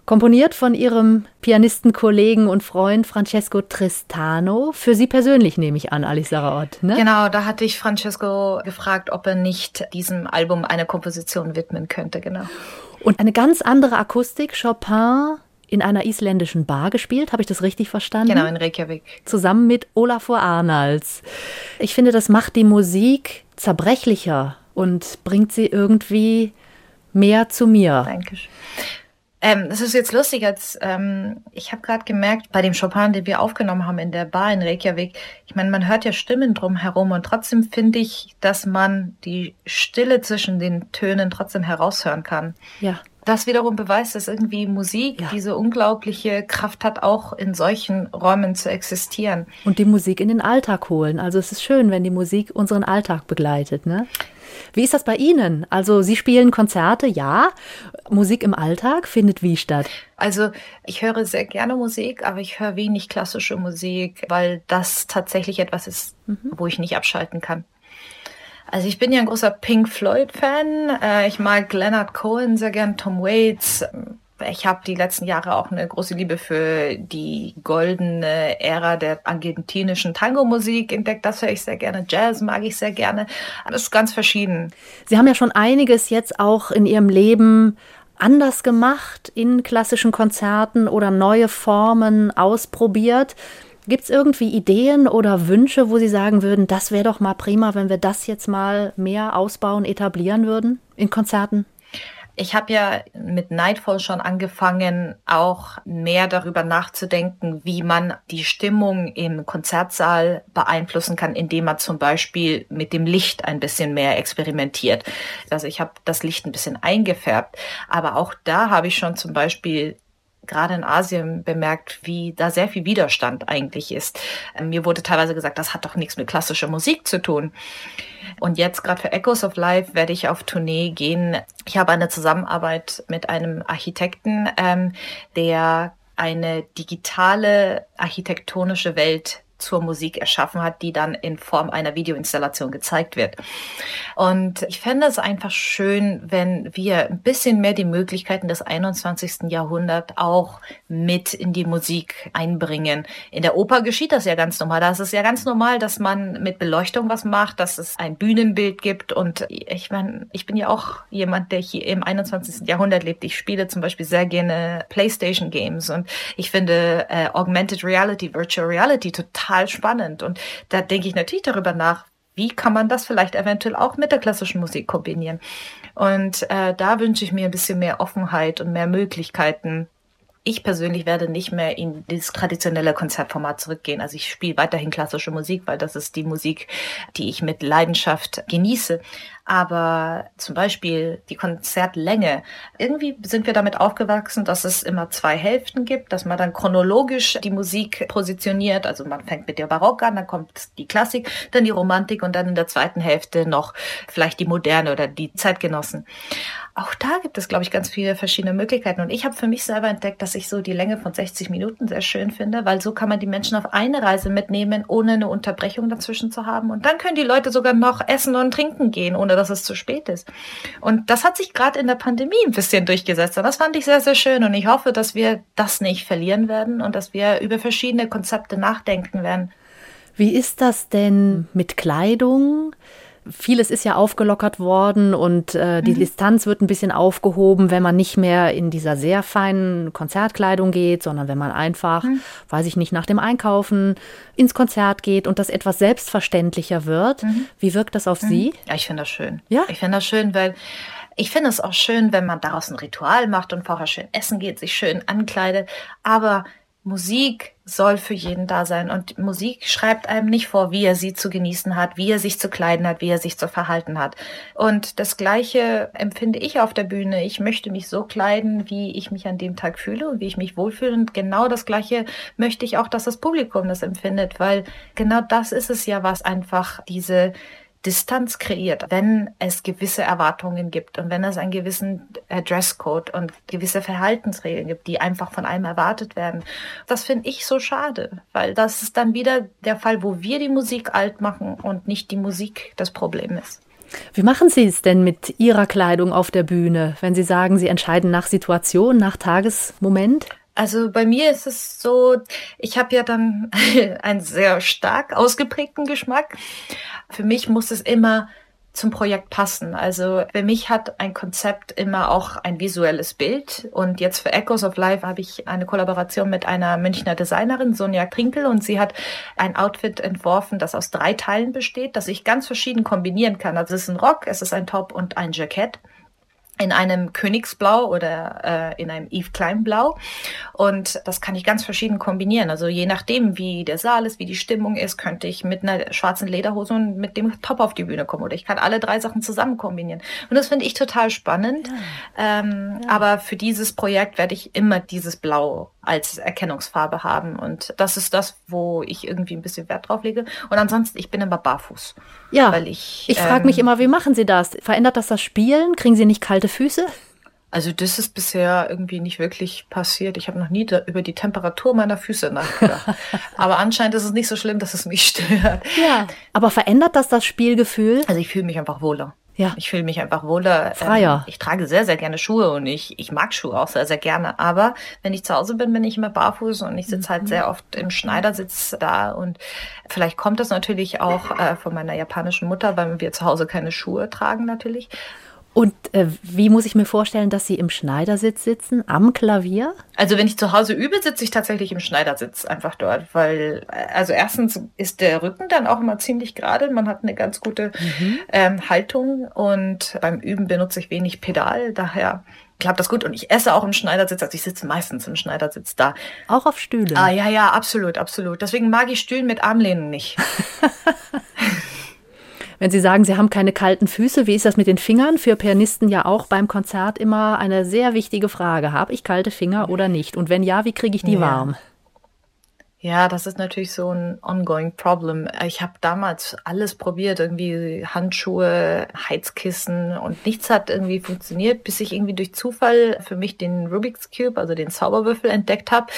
Komponiert von ihrem Pianistenkollegen und Freund Francesco Tristano. Für Sie persönlich nehme ich an, Alice Saraot. Ne? Genau, da hatte ich Francesco gefragt, ob er nicht diesem Album eine Komposition widmen könnte. Genau. Und eine ganz andere Akustik. Chopin in einer isländischen Bar gespielt. Habe ich das richtig verstanden? Genau, in Reykjavik. Zusammen mit Olafur Arnalds. Ich finde, das macht die Musik zerbrechlicher und bringt sie irgendwie mehr zu mir. Dankeschön. Ähm, das ist jetzt lustig, als ähm, ich habe gerade gemerkt, bei dem Chopin, den wir aufgenommen haben in der Bar in Reykjavik, ich meine, man hört ja Stimmen drumherum und trotzdem finde ich, dass man die Stille zwischen den Tönen trotzdem heraushören kann. Ja das wiederum beweist, dass irgendwie Musik ja. diese unglaubliche Kraft hat, auch in solchen Räumen zu existieren. Und die Musik in den Alltag holen. Also es ist schön, wenn die Musik unseren Alltag begleitet. Ne? Wie ist das bei Ihnen? Also Sie spielen Konzerte, ja. Musik im Alltag findet wie statt? Also ich höre sehr gerne Musik, aber ich höre wenig klassische Musik, weil das tatsächlich etwas ist, mhm. wo ich nicht abschalten kann. Also ich bin ja ein großer Pink Floyd-Fan. Äh, ich mag Leonard Cohen sehr gern, Tom Waits. Ich habe die letzten Jahre auch eine große Liebe für die goldene Ära der argentinischen Tango-Musik entdeckt. Das höre ich sehr gerne. Jazz mag ich sehr gerne. Das ist ganz verschieden. Sie haben ja schon einiges jetzt auch in Ihrem Leben anders gemacht in klassischen Konzerten oder neue Formen ausprobiert. Gibt es irgendwie Ideen oder Wünsche, wo Sie sagen würden, das wäre doch mal prima, wenn wir das jetzt mal mehr ausbauen, etablieren würden in Konzerten? Ich habe ja mit Nightfall schon angefangen, auch mehr darüber nachzudenken, wie man die Stimmung im Konzertsaal beeinflussen kann, indem man zum Beispiel mit dem Licht ein bisschen mehr experimentiert. Also ich habe das Licht ein bisschen eingefärbt, aber auch da habe ich schon zum Beispiel gerade in Asien bemerkt, wie da sehr viel Widerstand eigentlich ist. Ähm, mir wurde teilweise gesagt, das hat doch nichts mit klassischer Musik zu tun. Und jetzt gerade für Echoes of Life werde ich auf Tournee gehen. Ich habe eine Zusammenarbeit mit einem Architekten, ähm, der eine digitale architektonische Welt zur Musik erschaffen hat, die dann in Form einer Videoinstallation gezeigt wird. Und ich fände es einfach schön, wenn wir ein bisschen mehr die Möglichkeiten des 21. Jahrhunderts auch mit in die Musik einbringen. In der Oper geschieht das ja ganz normal. Da ist es ja ganz normal, dass man mit Beleuchtung was macht, dass es ein Bühnenbild gibt. Und ich meine, ich bin ja auch jemand, der hier im 21. Jahrhundert lebt. Ich spiele zum Beispiel sehr gerne PlayStation Games und ich finde äh, Augmented Reality, Virtual Reality total total spannend. Und da denke ich natürlich darüber nach, wie kann man das vielleicht eventuell auch mit der klassischen Musik kombinieren. Und äh, da wünsche ich mir ein bisschen mehr Offenheit und mehr Möglichkeiten. Ich persönlich werde nicht mehr in dieses traditionelle Konzertformat zurückgehen. Also ich spiele weiterhin klassische Musik, weil das ist die Musik, die ich mit Leidenschaft genieße aber zum Beispiel die Konzertlänge. Irgendwie sind wir damit aufgewachsen, dass es immer zwei Hälften gibt, dass man dann chronologisch die Musik positioniert. Also man fängt mit der Barock an, dann kommt die Klassik, dann die Romantik und dann in der zweiten Hälfte noch vielleicht die Moderne oder die Zeitgenossen. Auch da gibt es, glaube ich, ganz viele verschiedene Möglichkeiten. Und ich habe für mich selber entdeckt, dass ich so die Länge von 60 Minuten sehr schön finde, weil so kann man die Menschen auf eine Reise mitnehmen, ohne eine Unterbrechung dazwischen zu haben. Und dann können die Leute sogar noch essen und trinken gehen, ohne dass es zu spät ist. Und das hat sich gerade in der Pandemie ein bisschen durchgesetzt. Und das fand ich sehr, sehr schön. Und ich hoffe, dass wir das nicht verlieren werden und dass wir über verschiedene Konzepte nachdenken werden. Wie ist das denn mit Kleidung? Vieles ist ja aufgelockert worden und äh, die mhm. Distanz wird ein bisschen aufgehoben, wenn man nicht mehr in dieser sehr feinen Konzertkleidung geht, sondern wenn man einfach, mhm. weiß ich nicht, nach dem Einkaufen ins Konzert geht und das etwas selbstverständlicher wird. Mhm. Wie wirkt das auf mhm. Sie? Ja, ich finde das schön. Ja, ich finde das schön, weil ich finde es auch schön, wenn man daraus ein Ritual macht und vorher schön essen geht, sich schön ankleidet. Aber Musik soll für jeden da sein. Und Musik schreibt einem nicht vor, wie er sie zu genießen hat, wie er sich zu kleiden hat, wie er sich zu verhalten hat. Und das Gleiche empfinde ich auf der Bühne. Ich möchte mich so kleiden, wie ich mich an dem Tag fühle und wie ich mich wohlfühle. Und genau das Gleiche möchte ich auch, dass das Publikum das empfindet, weil genau das ist es ja, was einfach diese Distanz kreiert, wenn es gewisse Erwartungen gibt und wenn es einen gewissen Dresscode und gewisse Verhaltensregeln gibt, die einfach von einem erwartet werden. Das finde ich so schade, weil das ist dann wieder der Fall, wo wir die Musik alt machen und nicht die Musik das Problem ist. Wie machen Sie es denn mit Ihrer Kleidung auf der Bühne, wenn Sie sagen, Sie entscheiden nach Situation, nach Tagesmoment? Also bei mir ist es so, ich habe ja dann einen sehr stark ausgeprägten Geschmack. Für mich muss es immer zum Projekt passen. Also für mich hat ein Konzept immer auch ein visuelles Bild. Und jetzt für Echoes of Life habe ich eine Kollaboration mit einer Münchner Designerin, Sonja Trinkel, und sie hat ein Outfit entworfen, das aus drei Teilen besteht, das ich ganz verschieden kombinieren kann. Also es ist ein Rock, es ist ein Top und ein Jackett in einem Königsblau oder äh, in einem Yves Klein Blau. Und das kann ich ganz verschieden kombinieren. Also je nachdem, wie der Saal ist, wie die Stimmung ist, könnte ich mit einer schwarzen Lederhose und mit dem Top auf die Bühne kommen. Oder ich kann alle drei Sachen zusammen kombinieren. Und das finde ich total spannend. Ja. Ähm, ja. Aber für dieses Projekt werde ich immer dieses Blau als Erkennungsfarbe haben. Und das ist das, wo ich irgendwie ein bisschen Wert drauf lege. Und ansonsten, ich bin immer barfuß. Ja, weil ich, ich frage ähm, mich immer, wie machen Sie das? Verändert das das Spielen? Kriegen Sie nicht kalte Füße? Also das ist bisher irgendwie nicht wirklich passiert. Ich habe noch nie über die Temperatur meiner Füße nachgedacht. aber anscheinend ist es nicht so schlimm, dass es mich stört. Ja, aber verändert das das Spielgefühl? Also ich fühle mich einfach wohler. Ja. Ich fühle mich einfach wohler. Ähm, Freier. ich trage sehr, sehr gerne Schuhe und ich, ich mag Schuhe auch sehr, sehr gerne. Aber wenn ich zu Hause bin, bin ich immer barfuß und ich sitze halt mhm. halt sehr oft im Schneidersitz da. Und vielleicht kommt das natürlich auch äh, von meiner japanischen Mutter, weil wir zu Hause keine Schuhe tragen natürlich. Und äh, wie muss ich mir vorstellen, dass Sie im Schneidersitz sitzen, am Klavier? Also wenn ich zu Hause übe, sitze ich tatsächlich im Schneidersitz einfach dort, weil äh, also erstens ist der Rücken dann auch immer ziemlich gerade, man hat eine ganz gute mhm. ähm, Haltung und beim Üben benutze ich wenig Pedal, daher klappt das gut und ich esse auch im Schneidersitz, also ich sitze meistens im Schneidersitz da. Auch auf Stühlen? Ah ja, ja, absolut, absolut. Deswegen mag ich Stühlen mit Armlehnen nicht. Wenn Sie sagen, Sie haben keine kalten Füße, wie ist das mit den Fingern? Für Pianisten ja auch beim Konzert immer eine sehr wichtige Frage. Habe ich kalte Finger oder nicht? Und wenn ja, wie kriege ich die ja. warm? Ja, das ist natürlich so ein ongoing problem. Ich habe damals alles probiert, irgendwie Handschuhe, Heizkissen und nichts hat irgendwie funktioniert, bis ich irgendwie durch Zufall für mich den Rubik's Cube, also den Zauberwürfel entdeckt habe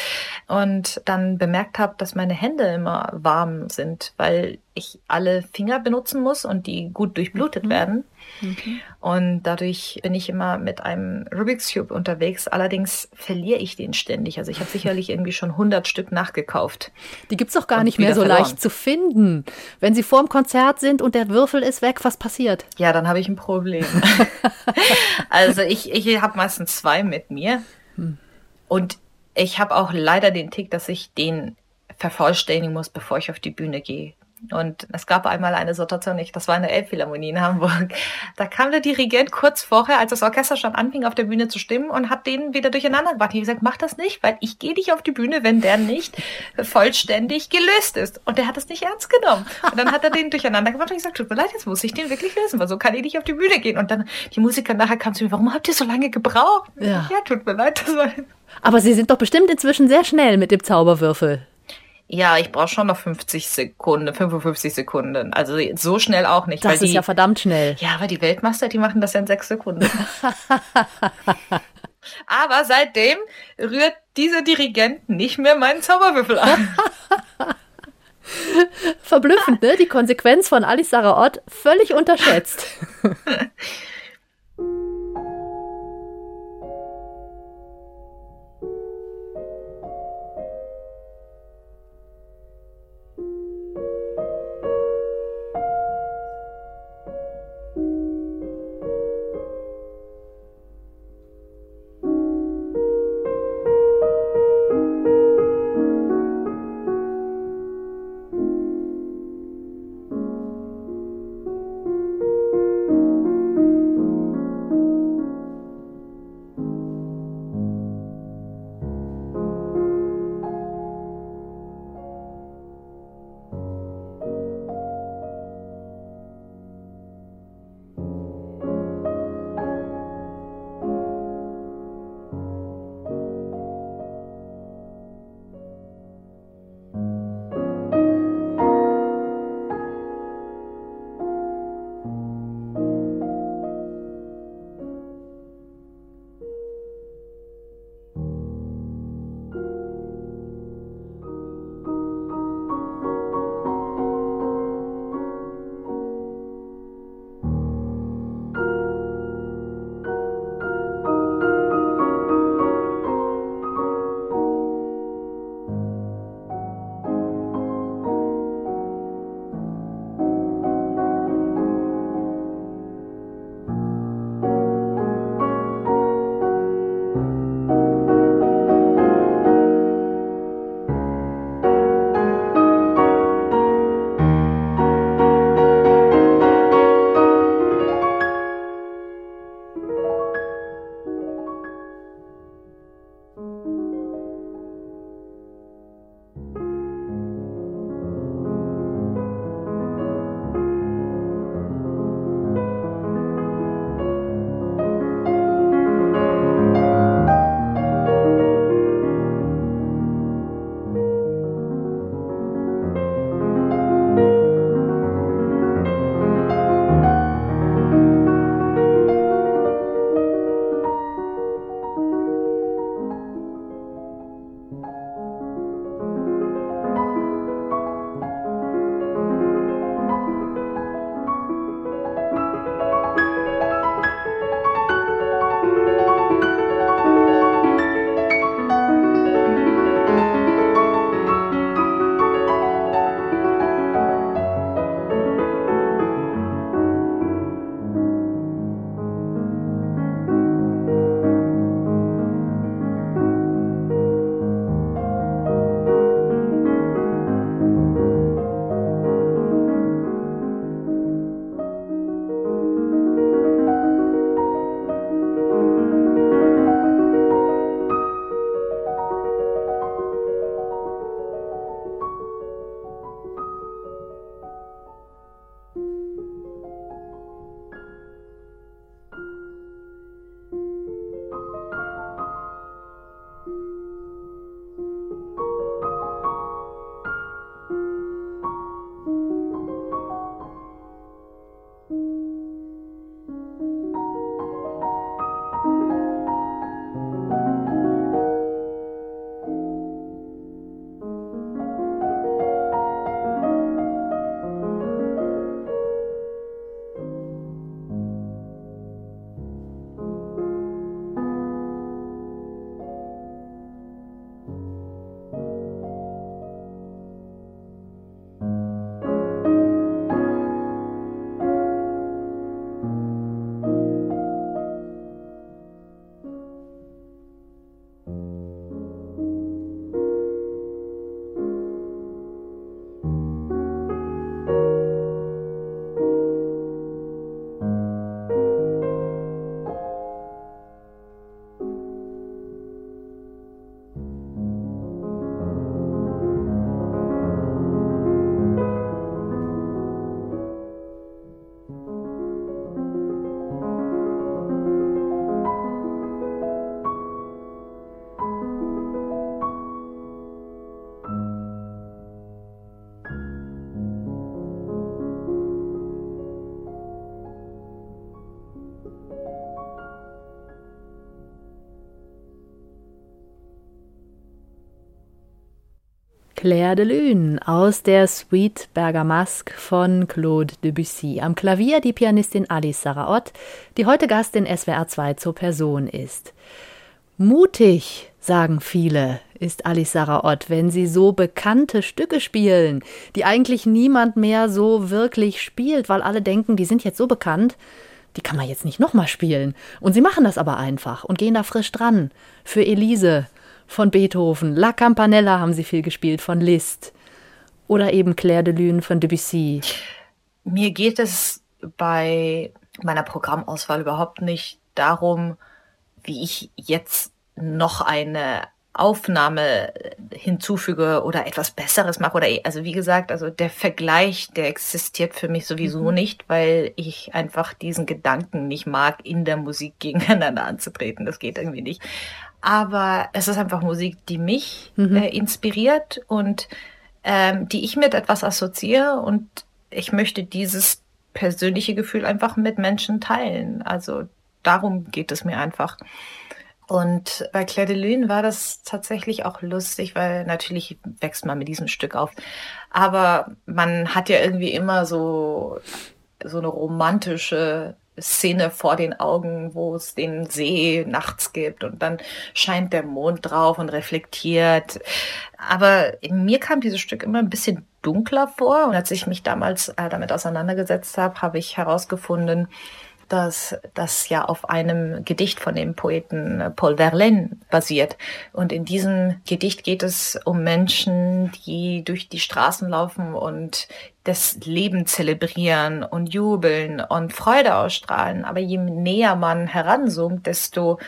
und dann bemerkt habe, dass meine Hände immer warm sind, weil ich alle Finger benutzen muss und die gut durchblutet mhm. werden. Mhm. Und dadurch bin ich immer mit einem Rubik's Cube unterwegs. Allerdings verliere ich den ständig. Also ich habe sicherlich irgendwie schon 100 Stück nachgekauft. Die gibt's doch gar nicht mehr so verloren. leicht zu finden. Wenn sie vor dem Konzert sind und der Würfel ist weg, was passiert? Ja, dann habe ich ein Problem. also ich, ich habe meistens zwei mit mir. Hm. Und ich habe auch leider den Tick, dass ich den vervollständigen muss, bevor ich auf die Bühne gehe. Und es gab einmal eine Situation, ich, das war eine Elbphilharmonie in Hamburg. Da kam der Dirigent kurz vorher, als das Orchester schon anfing, auf der Bühne zu stimmen und hat den wieder durcheinander gebracht. Ich habe gesagt, mach das nicht, weil ich gehe nicht auf die Bühne, wenn der nicht vollständig gelöst ist. Und der hat es nicht ernst genommen. Und dann hat er den durcheinander gebracht und ich gesagt, tut mir leid, jetzt muss ich den wirklich lösen, weil so kann ich nicht auf die Bühne gehen. Und dann die Musiker nachher kam zu mir, warum habt ihr so lange gebraucht? Ja, ja tut mir leid. Das war Aber Sie sind doch bestimmt inzwischen sehr schnell mit dem Zauberwürfel. Ja, ich brauche schon noch 50 Sekunden, 55 Sekunden. Also so schnell auch nicht. Das ist die, ja verdammt schnell. Ja, aber die Weltmeister, die machen das ja in sechs Sekunden. aber seitdem rührt dieser Dirigent nicht mehr meinen Zauberwürfel an. Verblüffend, ne? Die Konsequenz von Alice Sarah Ott völlig unterschätzt. Claire de Lune aus der Suite Bergamasque von Claude Debussy. Am Klavier die Pianistin Alice Saraot, die heute Gast in SWR 2 zur Person ist. Mutig, sagen viele, ist Alice Saraot, wenn sie so bekannte Stücke spielen, die eigentlich niemand mehr so wirklich spielt, weil alle denken, die sind jetzt so bekannt, die kann man jetzt nicht nochmal spielen. Und sie machen das aber einfach und gehen da frisch dran. Für Elise, von Beethoven, La Campanella haben sie viel gespielt von Liszt oder eben Claire de Lune von Debussy. Mir geht es bei meiner Programmauswahl überhaupt nicht darum, wie ich jetzt noch eine Aufnahme hinzufüge oder etwas Besseres mache oder also wie gesagt, also der Vergleich, der existiert für mich sowieso mhm. nicht, weil ich einfach diesen Gedanken nicht mag, in der Musik gegeneinander anzutreten. Das geht irgendwie nicht aber es ist einfach Musik, die mich mhm. äh, inspiriert und ähm, die ich mit etwas assoziiere und ich möchte dieses persönliche Gefühl einfach mit Menschen teilen. Also darum geht es mir einfach. Und bei Claire de Lune war das tatsächlich auch lustig, weil natürlich wächst man mit diesem Stück auf. Aber man hat ja irgendwie immer so, so eine romantische Szene vor den Augen, wo es den See nachts gibt und dann scheint der Mond drauf und reflektiert. Aber mir kam dieses Stück immer ein bisschen dunkler vor und als ich mich damals äh, damit auseinandergesetzt habe, habe ich herausgefunden, dass das ja auf einem Gedicht von dem Poeten Paul Verlaine basiert. Und in diesem Gedicht geht es um Menschen, die durch die Straßen laufen und das Leben zelebrieren und jubeln und Freude ausstrahlen. Aber je näher man heranzoomt, desto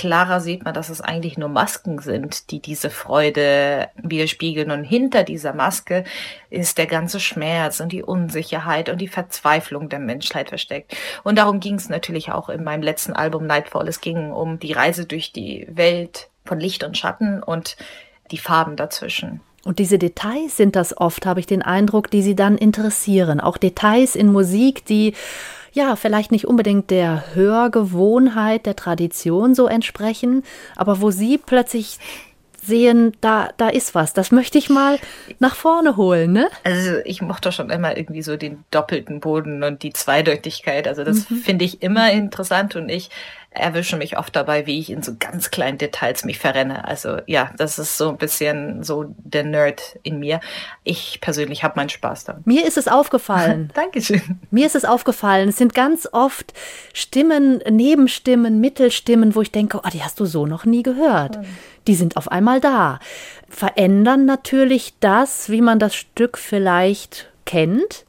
klarer sieht man, dass es eigentlich nur Masken sind, die diese Freude widerspiegeln. Und hinter dieser Maske ist der ganze Schmerz und die Unsicherheit und die Verzweiflung der Menschheit versteckt. Und darum ging es natürlich auch in meinem letzten Album Nightfall. Es ging um die Reise durch die Welt von Licht und Schatten und die Farben dazwischen. Und diese Details sind das oft, habe ich den Eindruck, die Sie dann interessieren. Auch Details in Musik, die ja, vielleicht nicht unbedingt der Hörgewohnheit, der Tradition so entsprechen, aber wo Sie plötzlich sehen, da, da ist was. Das möchte ich mal nach vorne holen, ne? Also ich mochte schon immer irgendwie so den doppelten Boden und die Zweideutigkeit. Also das mhm. finde ich immer interessant und ich erwische mich oft dabei, wie ich in so ganz kleinen Details mich verrenne. Also ja, das ist so ein bisschen so der Nerd in mir. Ich persönlich habe meinen Spaß daran. Mir ist es aufgefallen. Dankeschön. Mir ist es aufgefallen. Es sind ganz oft Stimmen, Nebenstimmen, Mittelstimmen, wo ich denke, oh, die hast du so noch nie gehört. Mhm. Die sind auf einmal da. Verändern natürlich das, wie man das Stück vielleicht kennt.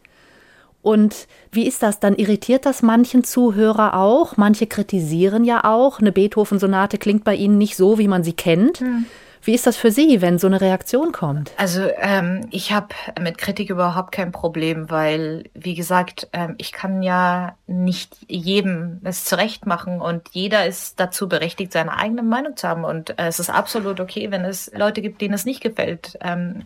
Und wie ist das? Dann irritiert das manchen Zuhörer auch. Manche kritisieren ja auch. Eine Beethoven-Sonate klingt bei ihnen nicht so, wie man sie kennt. Hm. Wie ist das für Sie, wenn so eine Reaktion kommt? Also ähm, ich habe mit Kritik überhaupt kein Problem, weil, wie gesagt, ähm, ich kann ja nicht jedem es zurecht machen und jeder ist dazu berechtigt, seine eigene Meinung zu haben. Und äh, es ist absolut okay, wenn es Leute gibt, denen es nicht gefällt. Ähm,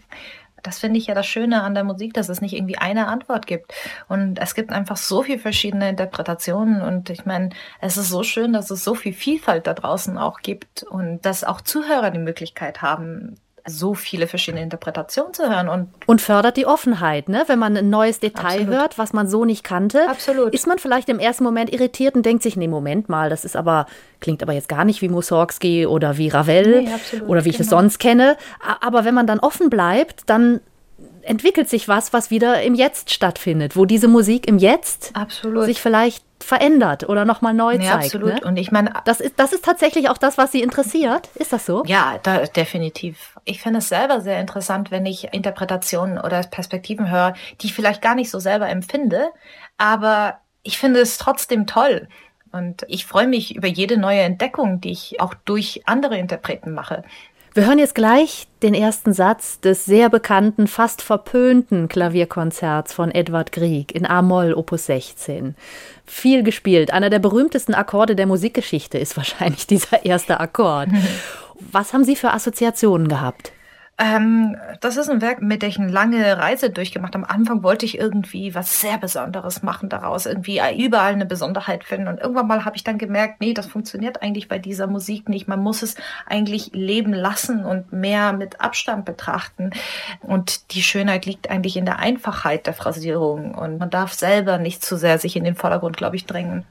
das finde ich ja das Schöne an der Musik, dass es nicht irgendwie eine Antwort gibt. Und es gibt einfach so viele verschiedene Interpretationen. Und ich meine, es ist so schön, dass es so viel Vielfalt da draußen auch gibt und dass auch Zuhörer die Möglichkeit haben, so viele verschiedene Interpretationen zu hören und und fördert die Offenheit, ne? Wenn man ein neues Detail absolut. hört, was man so nicht kannte, absolut. ist man vielleicht im ersten Moment irritiert und denkt sich, nee, Moment mal, das ist aber klingt aber jetzt gar nicht wie Mussorgsky oder wie Ravel nee, oder wie ich genau. es sonst kenne. Aber wenn man dann offen bleibt, dann entwickelt sich was, was wieder im Jetzt stattfindet, wo diese Musik im Jetzt absolut. sich vielleicht verändert oder nochmal neu nee, zeigt. Absolut. Ne? Und ich meine, das ist, das ist tatsächlich auch das, was Sie interessiert. Ist das so? Ja, da, definitiv. Ich finde es selber sehr interessant, wenn ich Interpretationen oder Perspektiven höre, die ich vielleicht gar nicht so selber empfinde, aber ich finde es trotzdem toll. Und ich freue mich über jede neue Entdeckung, die ich auch durch andere Interpreten mache. Wir hören jetzt gleich den ersten Satz des sehr bekannten, fast verpönten Klavierkonzerts von Edward Grieg in A-Moll Opus 16. Viel gespielt. Einer der berühmtesten Akkorde der Musikgeschichte ist wahrscheinlich dieser erste Akkord. Was haben Sie für Assoziationen gehabt? Ähm, das ist ein Werk, mit dem ich eine lange Reise durchgemacht habe. Am Anfang wollte ich irgendwie was sehr Besonderes machen daraus, irgendwie überall eine Besonderheit finden. Und irgendwann mal habe ich dann gemerkt, nee, das funktioniert eigentlich bei dieser Musik nicht. Man muss es eigentlich leben lassen und mehr mit Abstand betrachten. Und die Schönheit liegt eigentlich in der Einfachheit der Phrasierung. Und man darf selber nicht zu sehr sich in den Vordergrund, glaube ich, drängen.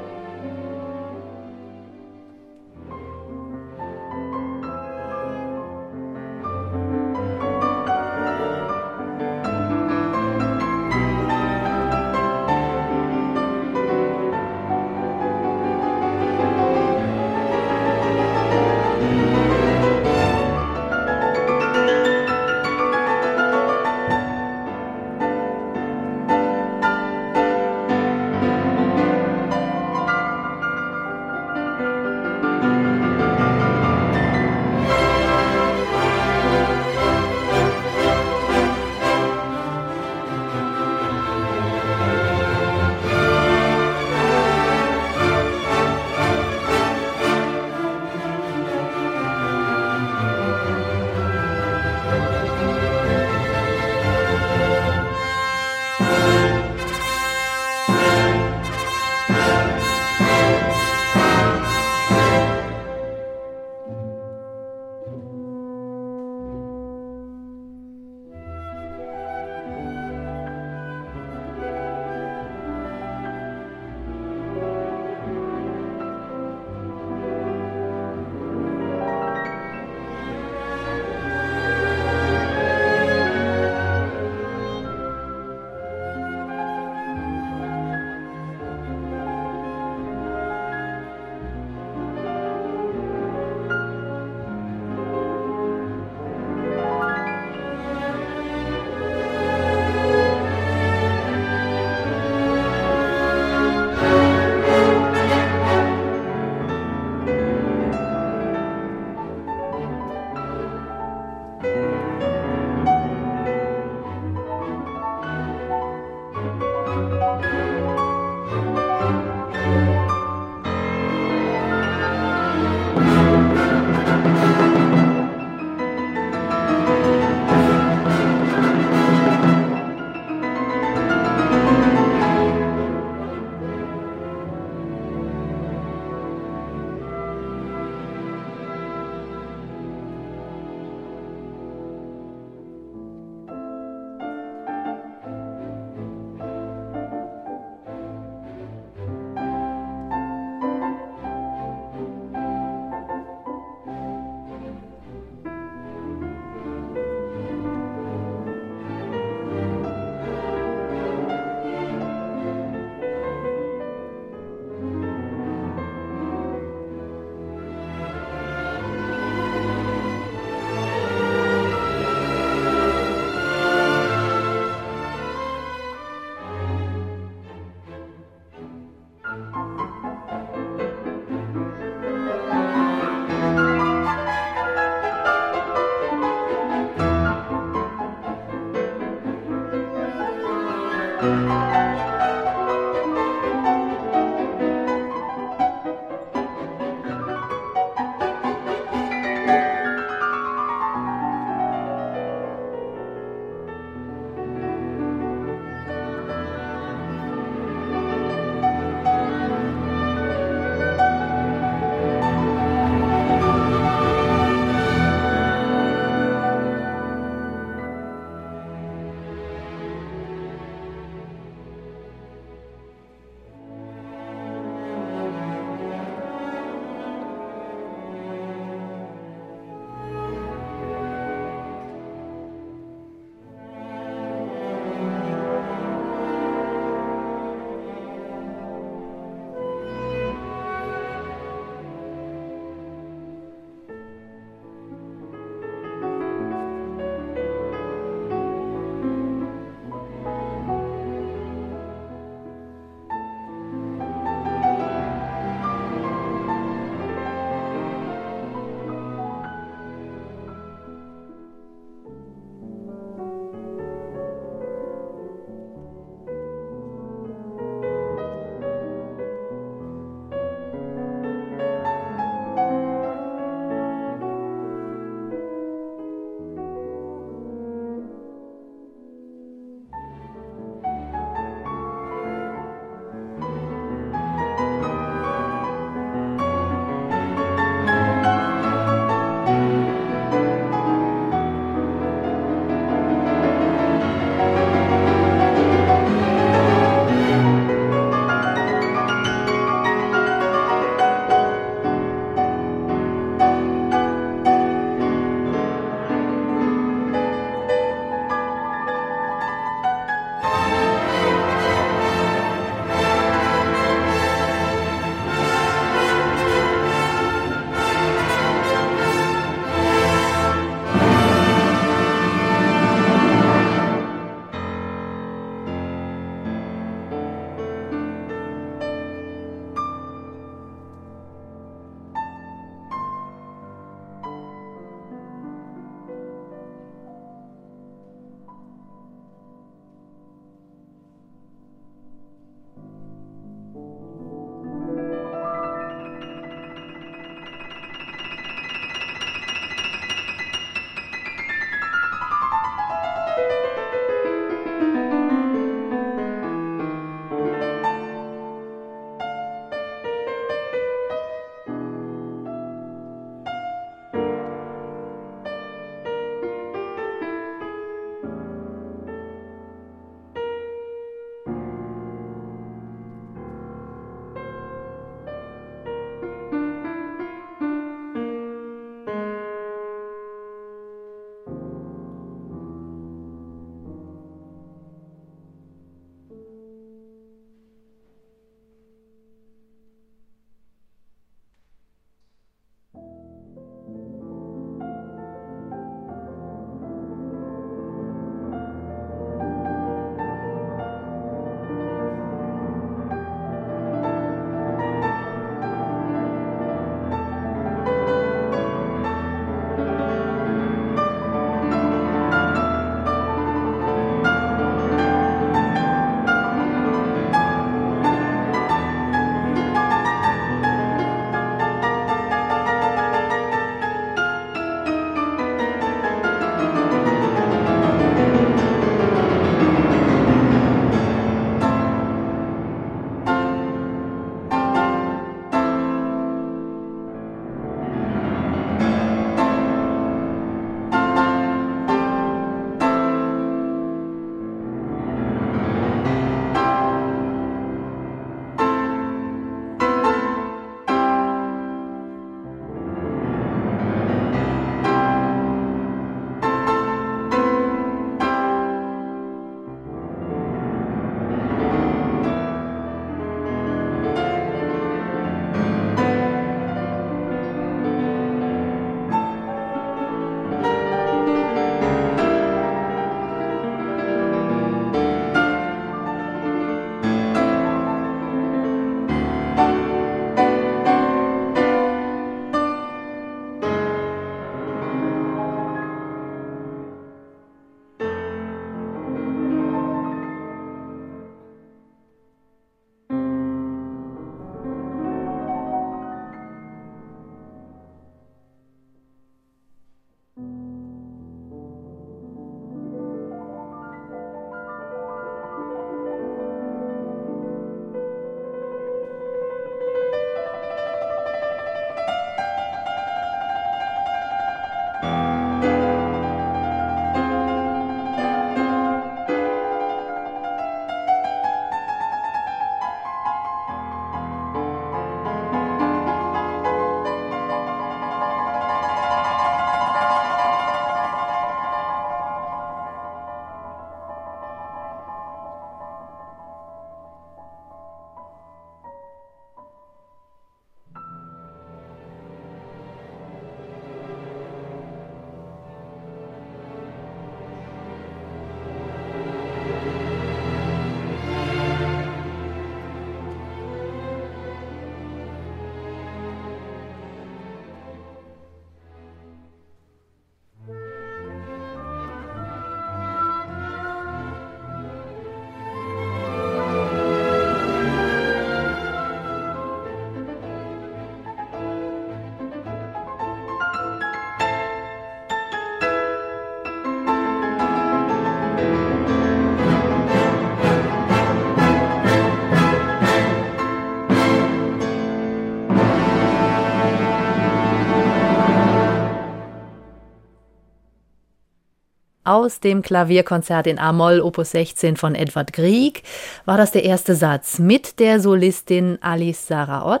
Aus dem Klavierkonzert in A-Moll Opus 16 von Edward Grieg war das der erste Satz mit der Solistin Alice Sarah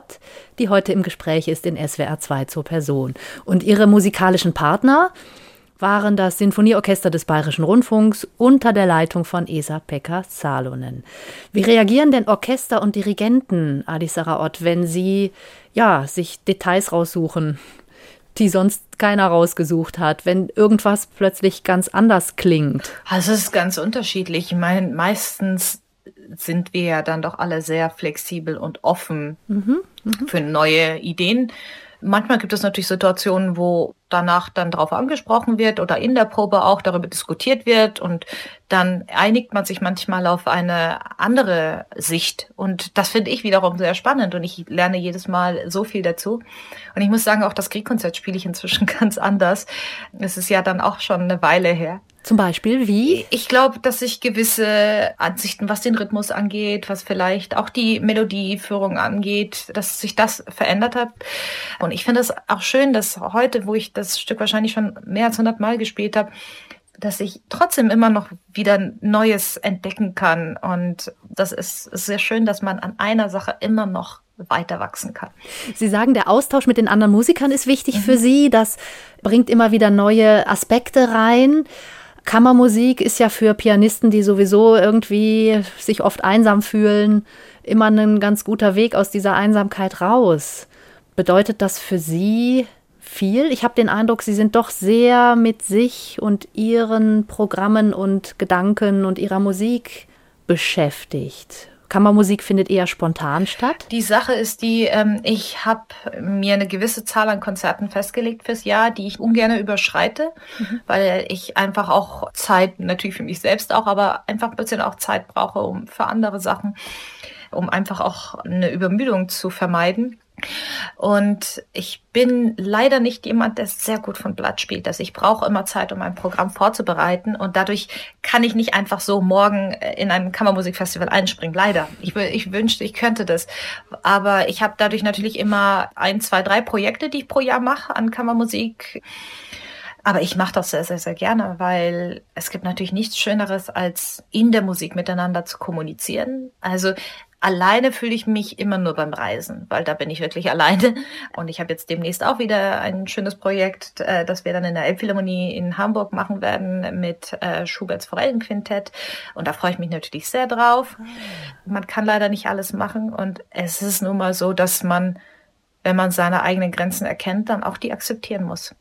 die heute im Gespräch ist in SWR 2 zur Person. Und ihre musikalischen Partner waren das Sinfonieorchester des Bayerischen Rundfunks unter der Leitung von Esa-Pekka Salonen. Wie reagieren denn Orchester und Dirigenten, Alice Sarah wenn sie ja, sich Details raussuchen, die sonst keiner rausgesucht hat, wenn irgendwas plötzlich ganz anders klingt? Also es ist ganz unterschiedlich. Ich meine, meistens sind wir ja dann doch alle sehr flexibel und offen mhm, mh. für neue Ideen. Manchmal gibt es natürlich Situationen, wo danach dann darauf angesprochen wird oder in der Probe auch darüber diskutiert wird und dann einigt man sich manchmal auf eine andere Sicht und das finde ich wiederum sehr spannend und ich lerne jedes Mal so viel dazu und ich muss sagen, auch das Kriegkonzert spiele ich inzwischen ganz anders. Es ist ja dann auch schon eine Weile her. Zum Beispiel wie? Ich glaube, dass sich gewisse Ansichten, was den Rhythmus angeht, was vielleicht auch die Melodieführung angeht, dass sich das verändert hat. Und ich finde es auch schön, dass heute, wo ich das Stück wahrscheinlich schon mehr als 100 Mal gespielt habe, dass ich trotzdem immer noch wieder Neues entdecken kann. Und das ist, ist sehr schön, dass man an einer Sache immer noch weiter wachsen kann. Sie sagen, der Austausch mit den anderen Musikern ist wichtig mhm. für Sie. Das bringt immer wieder neue Aspekte rein. Kammermusik ist ja für Pianisten, die sowieso irgendwie sich oft einsam fühlen, immer ein ganz guter Weg aus dieser Einsamkeit raus. Bedeutet das für Sie viel? Ich habe den Eindruck, Sie sind doch sehr mit sich und Ihren Programmen und Gedanken und Ihrer Musik beschäftigt. Kammermusik findet eher spontan statt? Die Sache ist die, ähm, ich habe mir eine gewisse Zahl an Konzerten festgelegt fürs Jahr, die ich ungern überschreite, mhm. weil ich einfach auch Zeit, natürlich für mich selbst auch, aber einfach ein bisschen auch Zeit brauche, um für andere Sachen, um einfach auch eine Übermüdung zu vermeiden. Und ich bin leider nicht jemand, der sehr gut von Blatt spielt. Also ich brauche immer Zeit, um ein Programm vorzubereiten. Und dadurch kann ich nicht einfach so morgen in ein Kammermusikfestival einspringen. Leider. Ich, ich wünschte, ich könnte das. Aber ich habe dadurch natürlich immer ein, zwei, drei Projekte, die ich pro Jahr mache an Kammermusik. Aber ich mache das sehr, sehr, sehr gerne, weil es gibt natürlich nichts Schöneres, als in der Musik miteinander zu kommunizieren. Also Alleine fühle ich mich immer nur beim Reisen, weil da bin ich wirklich alleine. Und ich habe jetzt demnächst auch wieder ein schönes Projekt, äh, das wir dann in der Elbphilharmonie in Hamburg machen werden mit äh, Schuberts Forellenquintett. Und da freue ich mich natürlich sehr drauf. Man kann leider nicht alles machen. Und es ist nun mal so, dass man, wenn man seine eigenen Grenzen erkennt, dann auch die akzeptieren muss.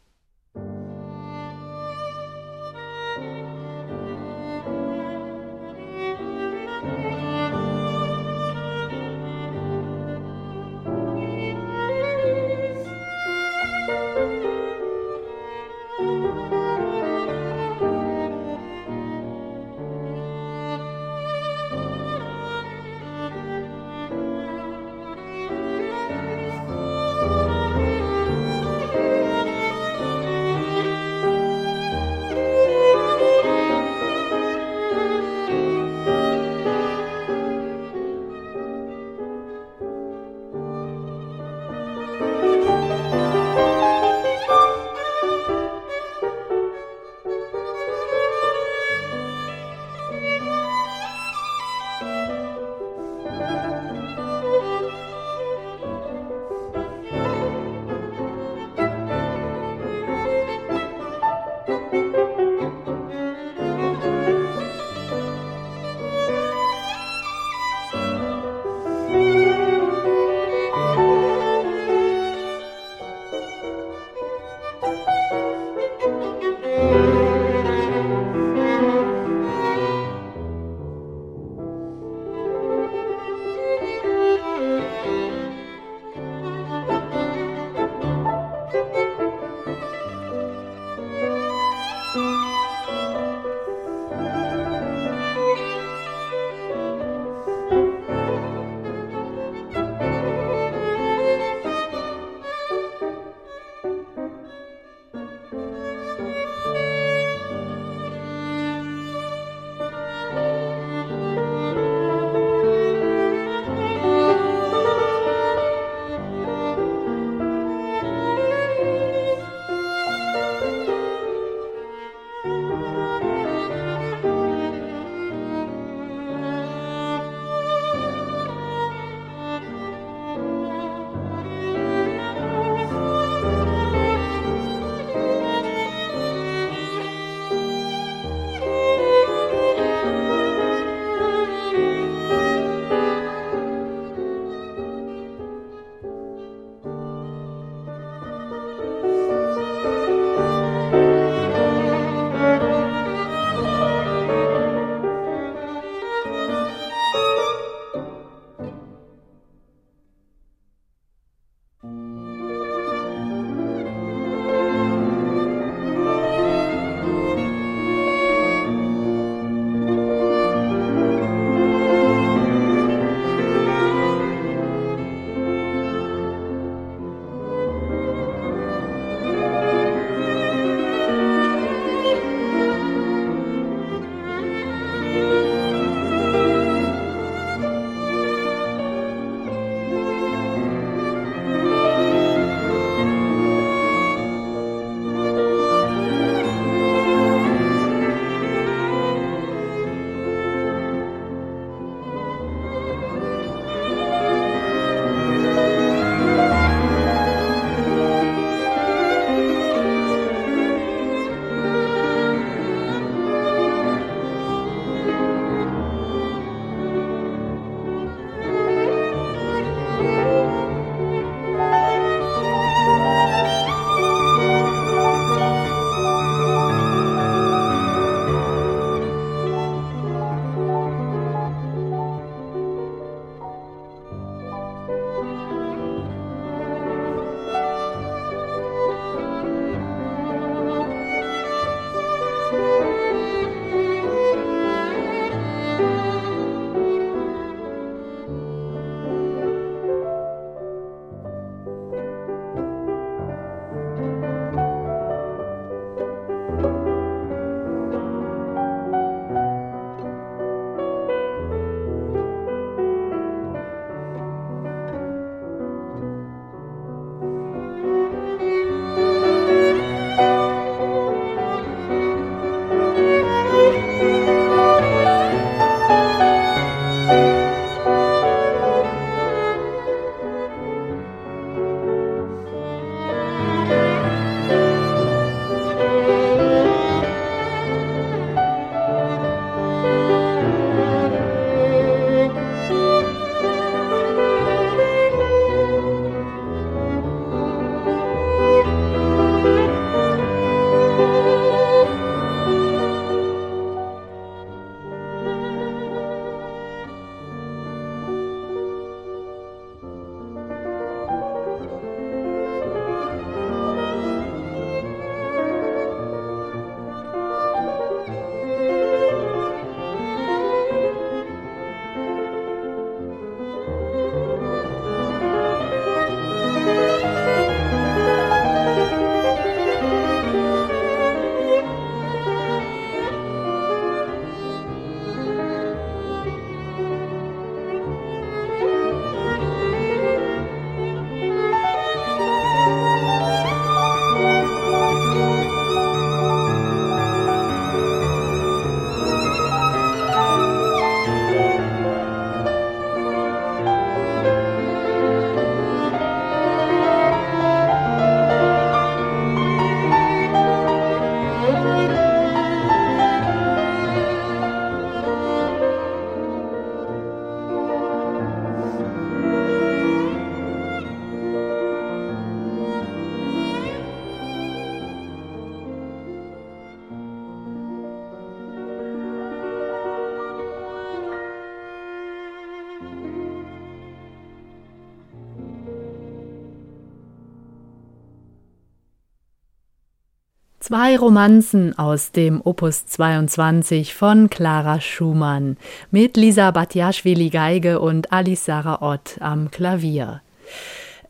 Zwei Romanzen aus dem Opus 22 von Clara Schumann mit Lisa Batjaschwili Geige und Alice Sarah Ott am Klavier.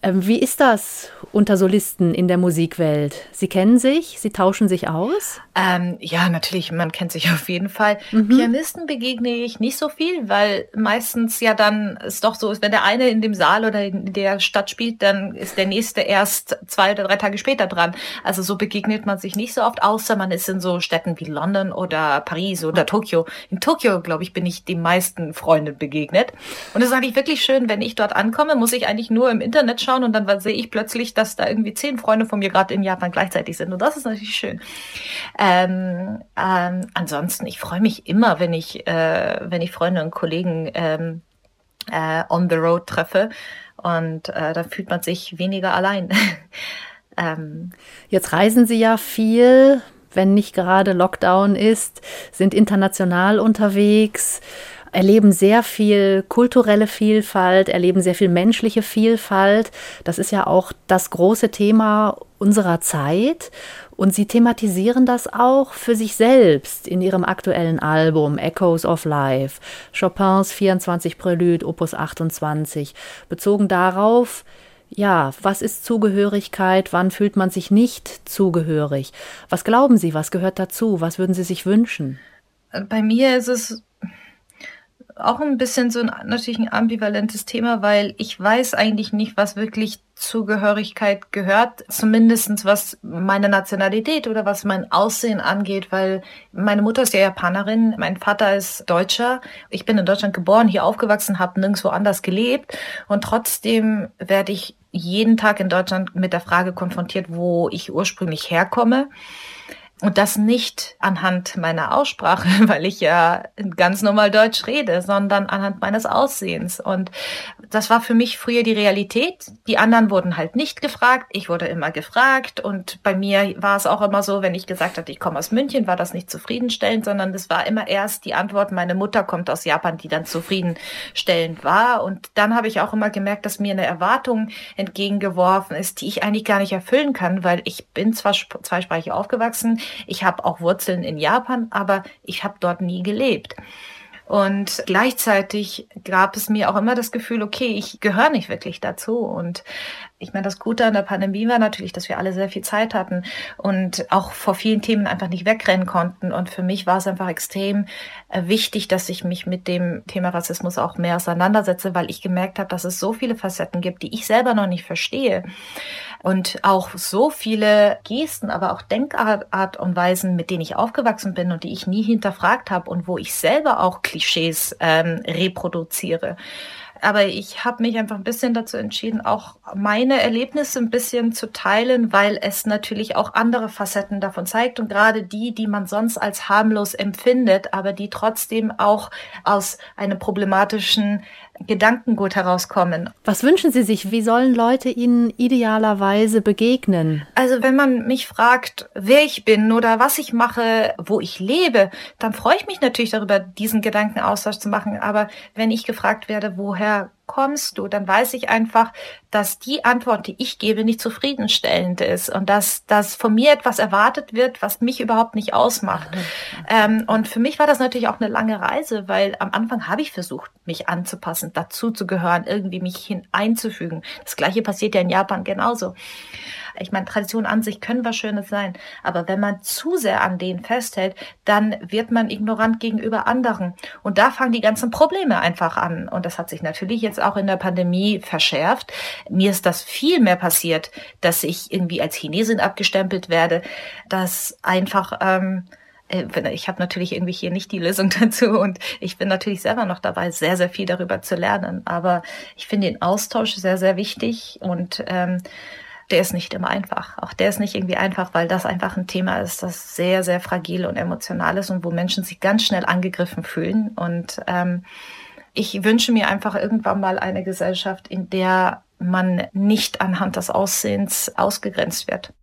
Ähm, wie ist das unter Solisten in der Musikwelt? Sie kennen sich, Sie tauschen sich aus? Ähm, ja, natürlich, man kennt sich auf jeden Fall. Mhm. Pianisten begegne ich nicht so viel, weil meistens ja dann es doch so ist, wenn der eine in dem Saal oder in der Stadt spielt, dann ist der nächste erst zwei oder drei Tage später dran. Also so begegnet man sich nicht so oft, außer man ist in so Städten wie London oder Paris oder Tokio. In Tokio, glaube ich, bin ich den meisten Freunden begegnet. Und es ist eigentlich wirklich schön, wenn ich dort ankomme, muss ich eigentlich nur im Internet schauen und dann sehe ich plötzlich, dass da irgendwie zehn Freunde von mir gerade in Japan gleichzeitig sind. Und das ist natürlich schön. Ähm, ähm, ansonsten, ich freue mich immer, wenn ich, äh, wenn ich Freunde und Kollegen ähm, äh, on the road treffe. Und äh, da fühlt man sich weniger allein. ähm, Jetzt reisen Sie ja viel, wenn nicht gerade Lockdown ist, sind international unterwegs erleben sehr viel kulturelle Vielfalt, erleben sehr viel menschliche Vielfalt. Das ist ja auch das große Thema unserer Zeit. Und sie thematisieren das auch für sich selbst in ihrem aktuellen Album Echoes of Life, Chopins 24 Prelude, Opus 28, bezogen darauf, ja, was ist Zugehörigkeit? Wann fühlt man sich nicht zugehörig? Was glauben Sie, was gehört dazu? Was würden Sie sich wünschen? Bei mir ist es auch ein bisschen so ein natürlich ein ambivalentes Thema, weil ich weiß eigentlich nicht, was wirklich Zugehörigkeit gehört, zumindestens was meine Nationalität oder was mein Aussehen angeht, weil meine Mutter ist ja Japanerin, mein Vater ist Deutscher. Ich bin in Deutschland geboren, hier aufgewachsen, habe nirgendwo anders gelebt und trotzdem werde ich jeden Tag in Deutschland mit der Frage konfrontiert, wo ich ursprünglich herkomme. Und das nicht anhand meiner Aussprache, weil ich ja ganz normal Deutsch rede, sondern anhand meines Aussehens. Und das war für mich früher die Realität. Die anderen wurden halt nicht gefragt. Ich wurde immer gefragt. Und bei mir war es auch immer so, wenn ich gesagt hatte, ich komme aus München, war das nicht zufriedenstellend, sondern es war immer erst die Antwort, meine Mutter kommt aus Japan, die dann zufriedenstellend war. Und dann habe ich auch immer gemerkt, dass mir eine Erwartung entgegengeworfen ist, die ich eigentlich gar nicht erfüllen kann, weil ich bin zwar zweisprachig aufgewachsen, ich habe auch Wurzeln in Japan, aber ich habe dort nie gelebt. Und gleichzeitig gab es mir auch immer das Gefühl, okay, ich gehöre nicht wirklich dazu. Und ich meine, das Gute an der Pandemie war natürlich, dass wir alle sehr viel Zeit hatten und auch vor vielen Themen einfach nicht wegrennen konnten. Und für mich war es einfach extrem äh, wichtig, dass ich mich mit dem Thema Rassismus auch mehr auseinandersetze, weil ich gemerkt habe, dass es so viele Facetten gibt, die ich selber noch nicht verstehe. Und auch so viele Gesten, aber auch Denkart und Weisen, mit denen ich aufgewachsen bin und die ich nie hinterfragt habe und wo ich selber auch Klischees ähm, reproduziere aber ich habe mich einfach ein bisschen dazu entschieden, auch meine Erlebnisse ein bisschen zu teilen, weil es natürlich auch andere Facetten davon zeigt. Und gerade die, die man sonst als harmlos empfindet, aber die trotzdem auch aus einem problematischen Gedankengut herauskommen. Was wünschen Sie sich? Wie sollen Leute Ihnen idealerweise begegnen? Also wenn man mich fragt, wer ich bin oder was ich mache, wo ich lebe, dann freue ich mich natürlich darüber, diesen Gedankenaustausch zu machen. Aber wenn ich gefragt werde, woher kommst du, dann weiß ich einfach, dass die Antwort, die ich gebe, nicht zufriedenstellend ist und dass, dass von mir etwas erwartet wird, was mich überhaupt nicht ausmacht. Ähm, und für mich war das natürlich auch eine lange Reise, weil am Anfang habe ich versucht, mich anzupassen, dazu zu gehören, irgendwie mich hineinzufügen. Das gleiche passiert ja in Japan genauso. Ich meine, Traditionen an sich können was Schönes sein, aber wenn man zu sehr an denen festhält, dann wird man ignorant gegenüber anderen. Und da fangen die ganzen Probleme einfach an. Und das hat sich natürlich jetzt auch in der Pandemie verschärft. Mir ist das viel mehr passiert, dass ich irgendwie als Chinesin abgestempelt werde, dass einfach ähm, äh, ich habe natürlich irgendwie hier nicht die Lösung dazu und ich bin natürlich selber noch dabei, sehr, sehr viel darüber zu lernen. Aber ich finde den Austausch sehr, sehr wichtig und ähm, der ist nicht immer einfach. Auch der ist nicht irgendwie einfach, weil das einfach ein Thema ist, das sehr, sehr fragil und emotional ist und wo Menschen sich ganz schnell angegriffen fühlen. Und ähm, ich wünsche mir einfach irgendwann mal eine Gesellschaft, in der man nicht anhand des Aussehens ausgegrenzt wird.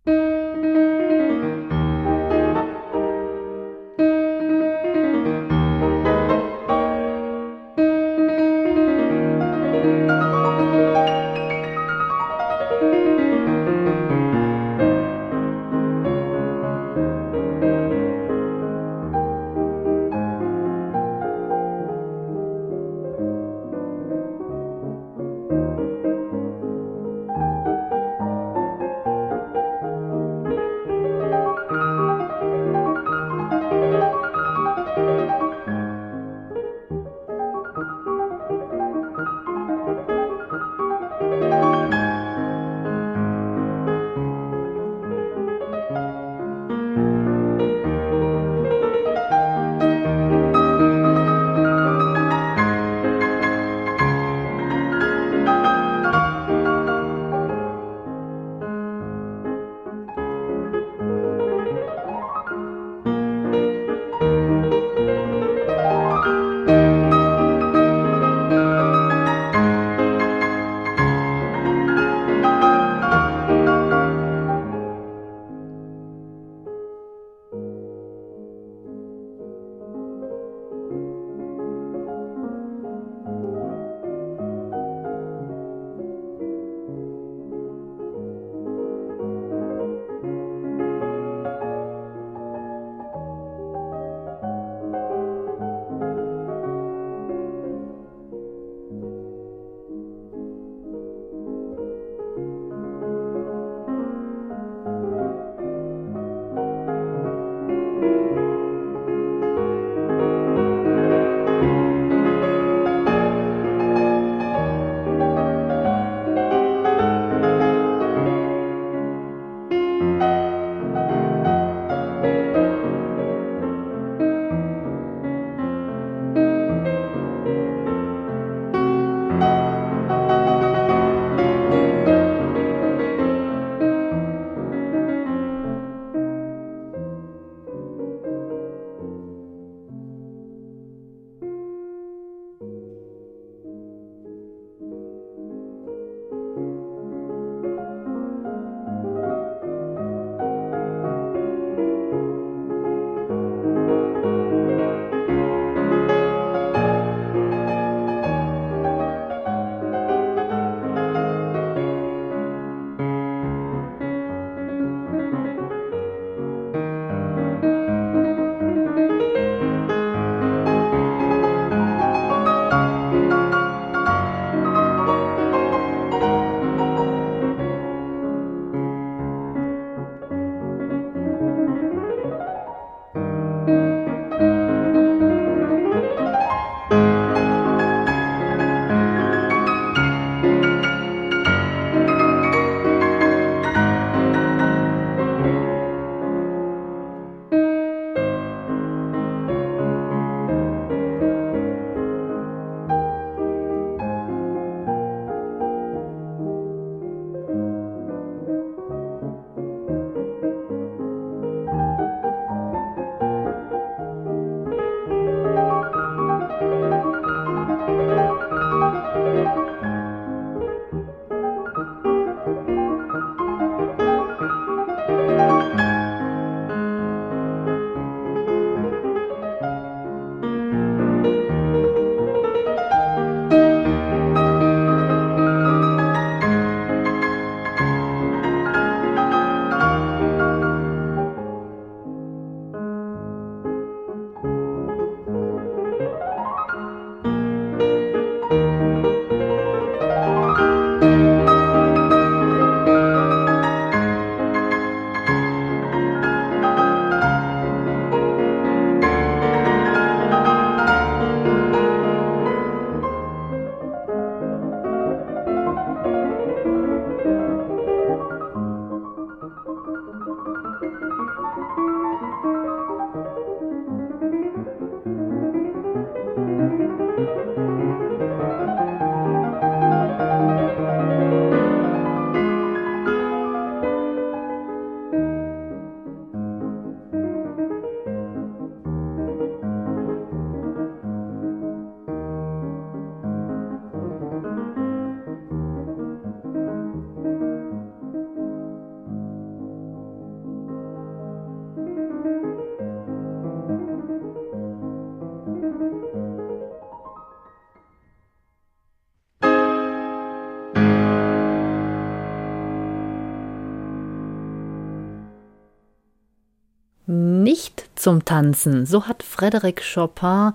Zum Tanzen. So hat Frédéric Chopin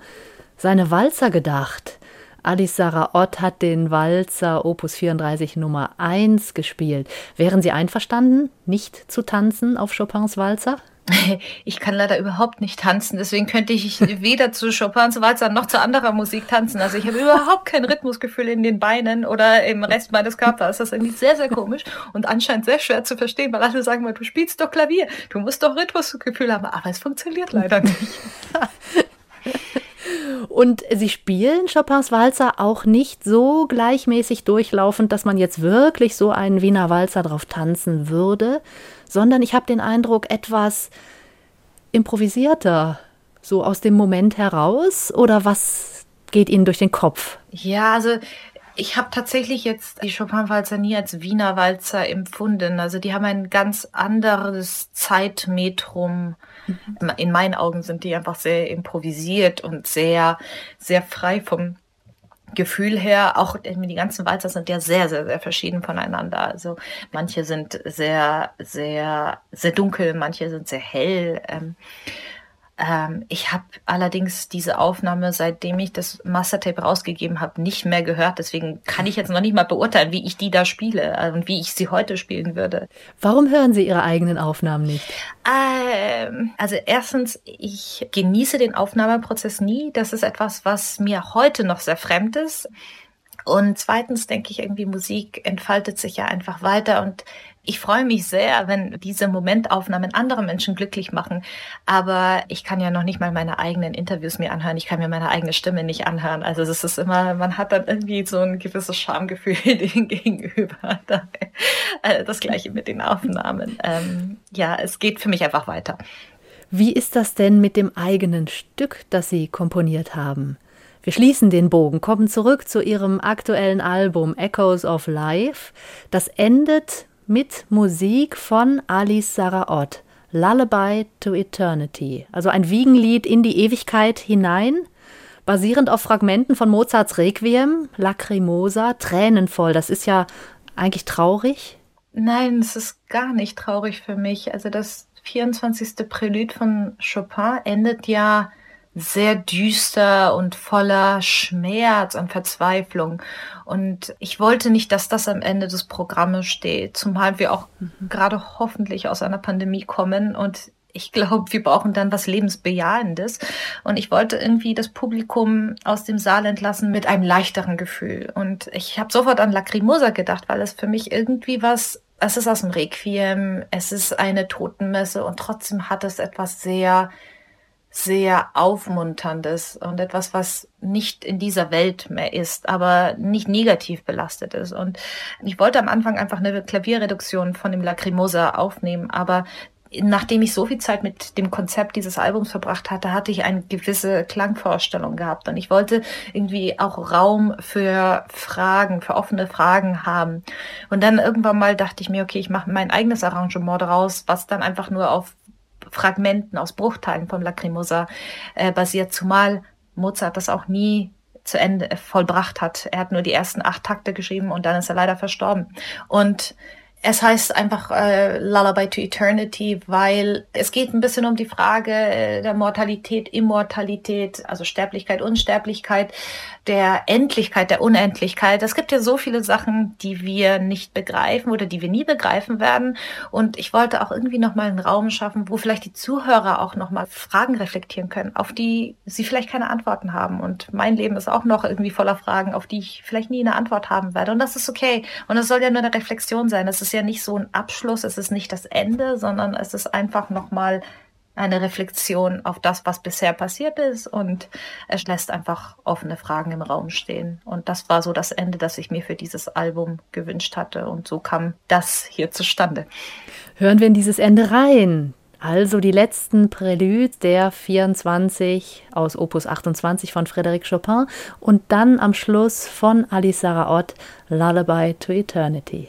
seine Walzer gedacht. Alice Sarah Ott hat den Walzer Opus 34 Nummer 1 gespielt. Wären Sie einverstanden, nicht zu tanzen auf Chopins Walzer? Ich kann leider überhaupt nicht tanzen, deswegen könnte ich weder zu Chopins Walzer noch zu anderer Musik tanzen. Also ich habe überhaupt kein Rhythmusgefühl in den Beinen oder im Rest meines Körpers. Das ist irgendwie sehr, sehr komisch und anscheinend sehr schwer zu verstehen, weil alle sagen mal, du spielst doch Klavier, du musst doch Rhythmusgefühl haben, aber es funktioniert leider nicht. Und sie spielen Chopins Walzer auch nicht so gleichmäßig durchlaufend, dass man jetzt wirklich so einen Wiener Walzer drauf tanzen würde, sondern ich habe den Eindruck, etwas improvisierter, so aus dem Moment heraus? Oder was geht Ihnen durch den Kopf? Ja, also ich habe tatsächlich jetzt die Chopin-Walzer nie als Wiener Walzer empfunden. Also die haben ein ganz anderes Zeitmetrum. Mhm. In meinen Augen sind die einfach sehr improvisiert und sehr, sehr frei vom Gefühl her, auch die ganzen Walzer sind ja sehr, sehr, sehr verschieden voneinander. Also manche sind sehr, sehr, sehr dunkel, manche sind sehr hell. Ähm, ähm, ich habe allerdings diese Aufnahme, seitdem ich das Mastertape rausgegeben habe, nicht mehr gehört. Deswegen kann ich jetzt noch nicht mal beurteilen, wie ich die da spiele äh, und wie ich sie heute spielen würde. Warum hören Sie Ihre eigenen Aufnahmen nicht? Ähm, also erstens, ich genieße den Aufnahmeprozess nie. Das ist etwas, was mir heute noch sehr fremd ist. Und zweitens denke ich irgendwie, Musik entfaltet sich ja einfach weiter und ich freue mich sehr, wenn diese Momentaufnahmen andere Menschen glücklich machen. Aber ich kann ja noch nicht mal meine eigenen Interviews mir anhören. Ich kann mir meine eigene Stimme nicht anhören. Also es ist immer, man hat dann irgendwie so ein gewisses Schamgefühl dem gegenüber. Äh, das gleiche mit den Aufnahmen. Ähm, ja, es geht für mich einfach weiter. Wie ist das denn mit dem eigenen Stück, das Sie komponiert haben? Wir schließen den Bogen, kommen zurück zu Ihrem aktuellen Album Echoes of Life. Das endet mit Musik von Alice Saraot. Lullaby to Eternity, also ein Wiegenlied in die Ewigkeit hinein, basierend auf Fragmenten von Mozarts Requiem, Lacrimosa, tränenvoll. Das ist ja eigentlich traurig. Nein, es ist gar nicht traurig für mich. Also das 24. Prälude von Chopin endet ja sehr düster und voller Schmerz und Verzweiflung. Und ich wollte nicht, dass das am Ende des Programmes steht, zumal wir auch mhm. gerade hoffentlich aus einer Pandemie kommen und ich glaube, wir brauchen dann was Lebensbejahendes. Und ich wollte irgendwie das Publikum aus dem Saal entlassen mit einem leichteren Gefühl. Und ich habe sofort an Lacrimosa gedacht, weil es für mich irgendwie was, es ist aus dem Requiem, es ist eine Totenmesse und trotzdem hat es etwas sehr sehr aufmunterndes und etwas, was nicht in dieser Welt mehr ist, aber nicht negativ belastet ist. Und ich wollte am Anfang einfach eine Klavierreduktion von dem Lacrimosa aufnehmen, aber nachdem ich so viel Zeit mit dem Konzept dieses Albums verbracht hatte, hatte ich eine gewisse Klangvorstellung gehabt und ich wollte irgendwie auch Raum für Fragen, für offene Fragen haben. Und dann irgendwann mal dachte ich mir, okay, ich mache mein eigenes Arrangement daraus, was dann einfach nur auf Fragmenten, aus Bruchteilen vom Lacrimosa äh, basiert, zumal Mozart das auch nie zu Ende vollbracht hat. Er hat nur die ersten acht Takte geschrieben und dann ist er leider verstorben. Und es heißt einfach äh, Lullaby to Eternity, weil es geht ein bisschen um die Frage äh, der Mortalität, Immortalität, also Sterblichkeit, Unsterblichkeit, der Endlichkeit, der Unendlichkeit. Es gibt ja so viele Sachen, die wir nicht begreifen oder die wir nie begreifen werden. Und ich wollte auch irgendwie nochmal einen Raum schaffen, wo vielleicht die Zuhörer auch nochmal Fragen reflektieren können, auf die sie vielleicht keine Antworten haben. Und mein Leben ist auch noch irgendwie voller Fragen, auf die ich vielleicht nie eine Antwort haben werde. Und das ist okay. Und es soll ja nur eine Reflexion sein. Es ist ja nicht so ein Abschluss, es ist nicht das Ende, sondern es ist einfach nochmal eine Reflexion auf das, was bisher passiert ist und es lässt einfach offene Fragen im Raum stehen. Und das war so das Ende, das ich mir für dieses Album gewünscht hatte und so kam das hier zustande. Hören wir in dieses Ende rein. Also die letzten Präludes der 24 aus Opus 28 von Frédéric Chopin und dann am Schluss von Alice Sarah Lullaby to Eternity.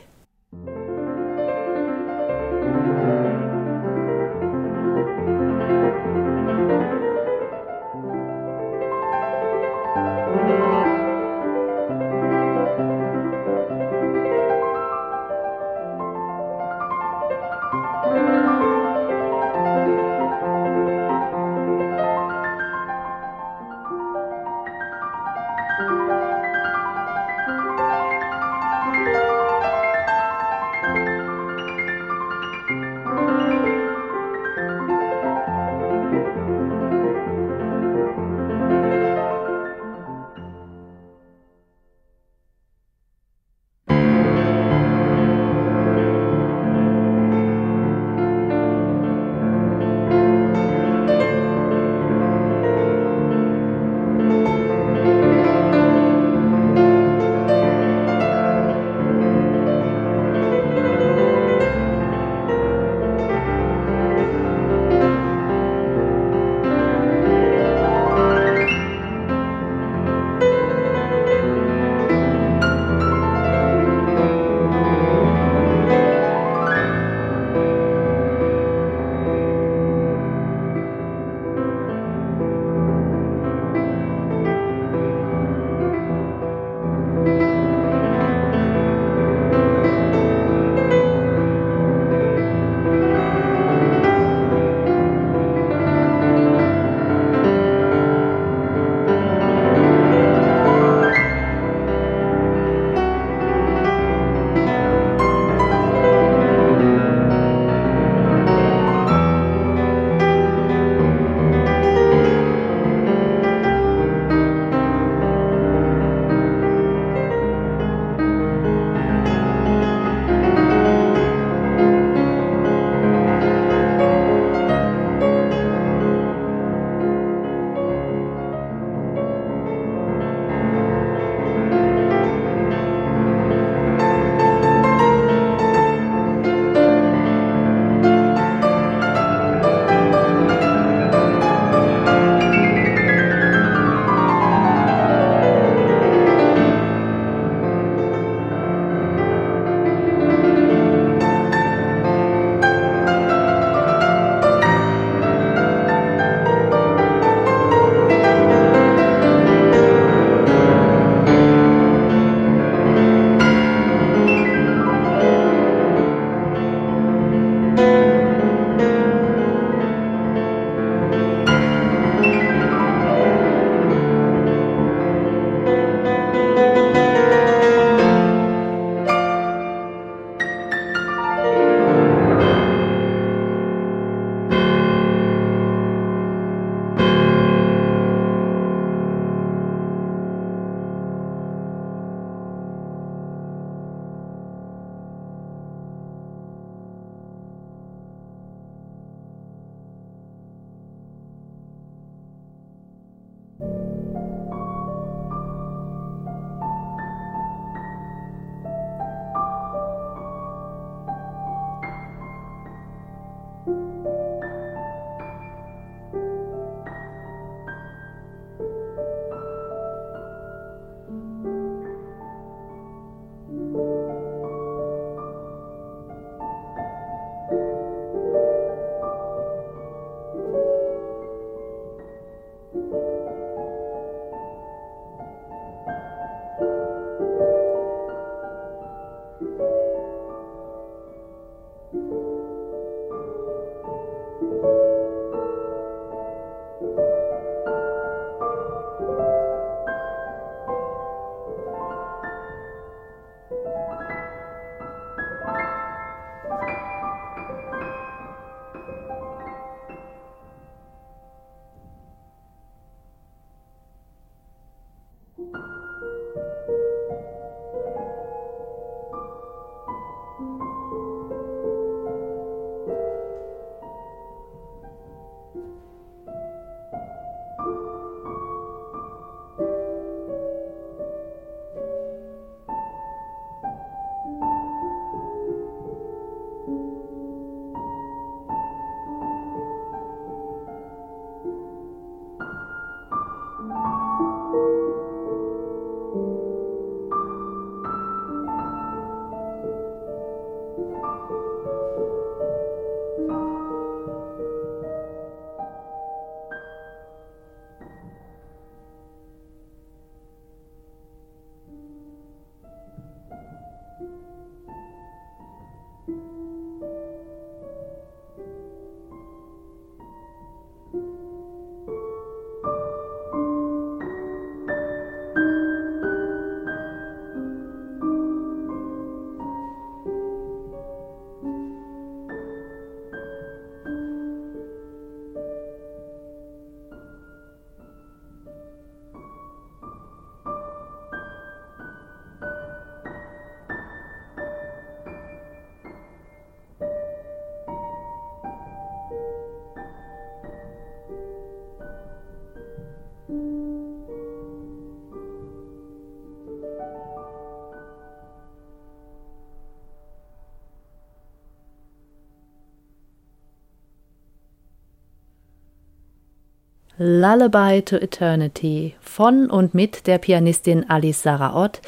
Lullaby to Eternity von und mit der Pianistin Alice Saraot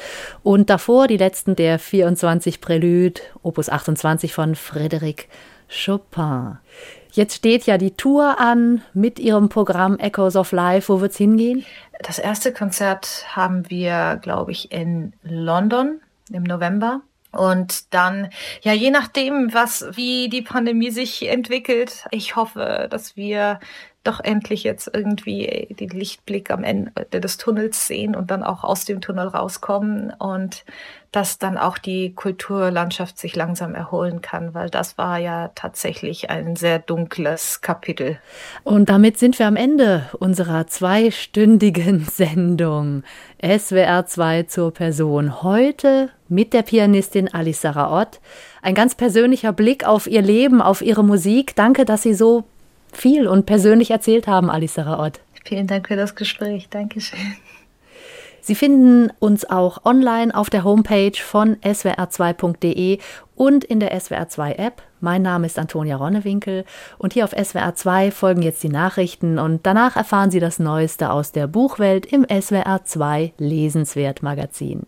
und davor die letzten der 24 Prälude, Opus 28 von Frédéric Chopin. Jetzt steht ja die Tour an mit ihrem Programm Echoes of Life. Wo wird's hingehen? Das erste Konzert haben wir, glaube ich, in London im November. Und dann, ja, je nachdem, was, wie die Pandemie sich entwickelt, ich hoffe, dass wir doch endlich jetzt irgendwie den Lichtblick am Ende des Tunnels sehen und dann auch aus dem Tunnel rauskommen und dass dann auch die Kulturlandschaft sich langsam erholen kann, weil das war ja tatsächlich ein sehr dunkles Kapitel. Und damit sind wir am Ende unserer zweistündigen Sendung SWR 2 zur Person. Heute mit der Pianistin Alice Saraot. Ein ganz persönlicher Blick auf ihr Leben, auf ihre Musik. Danke, dass Sie so viel und persönlich erzählt haben, Alice Saraot. Vielen Dank für das Gespräch. Dankeschön. Sie finden uns auch online auf der Homepage von swr2.de und in der SWR2 App. Mein Name ist Antonia Ronnewinkel und hier auf SWR2 folgen jetzt die Nachrichten und danach erfahren Sie das Neueste aus der Buchwelt im SWR2 Lesenswert Magazin.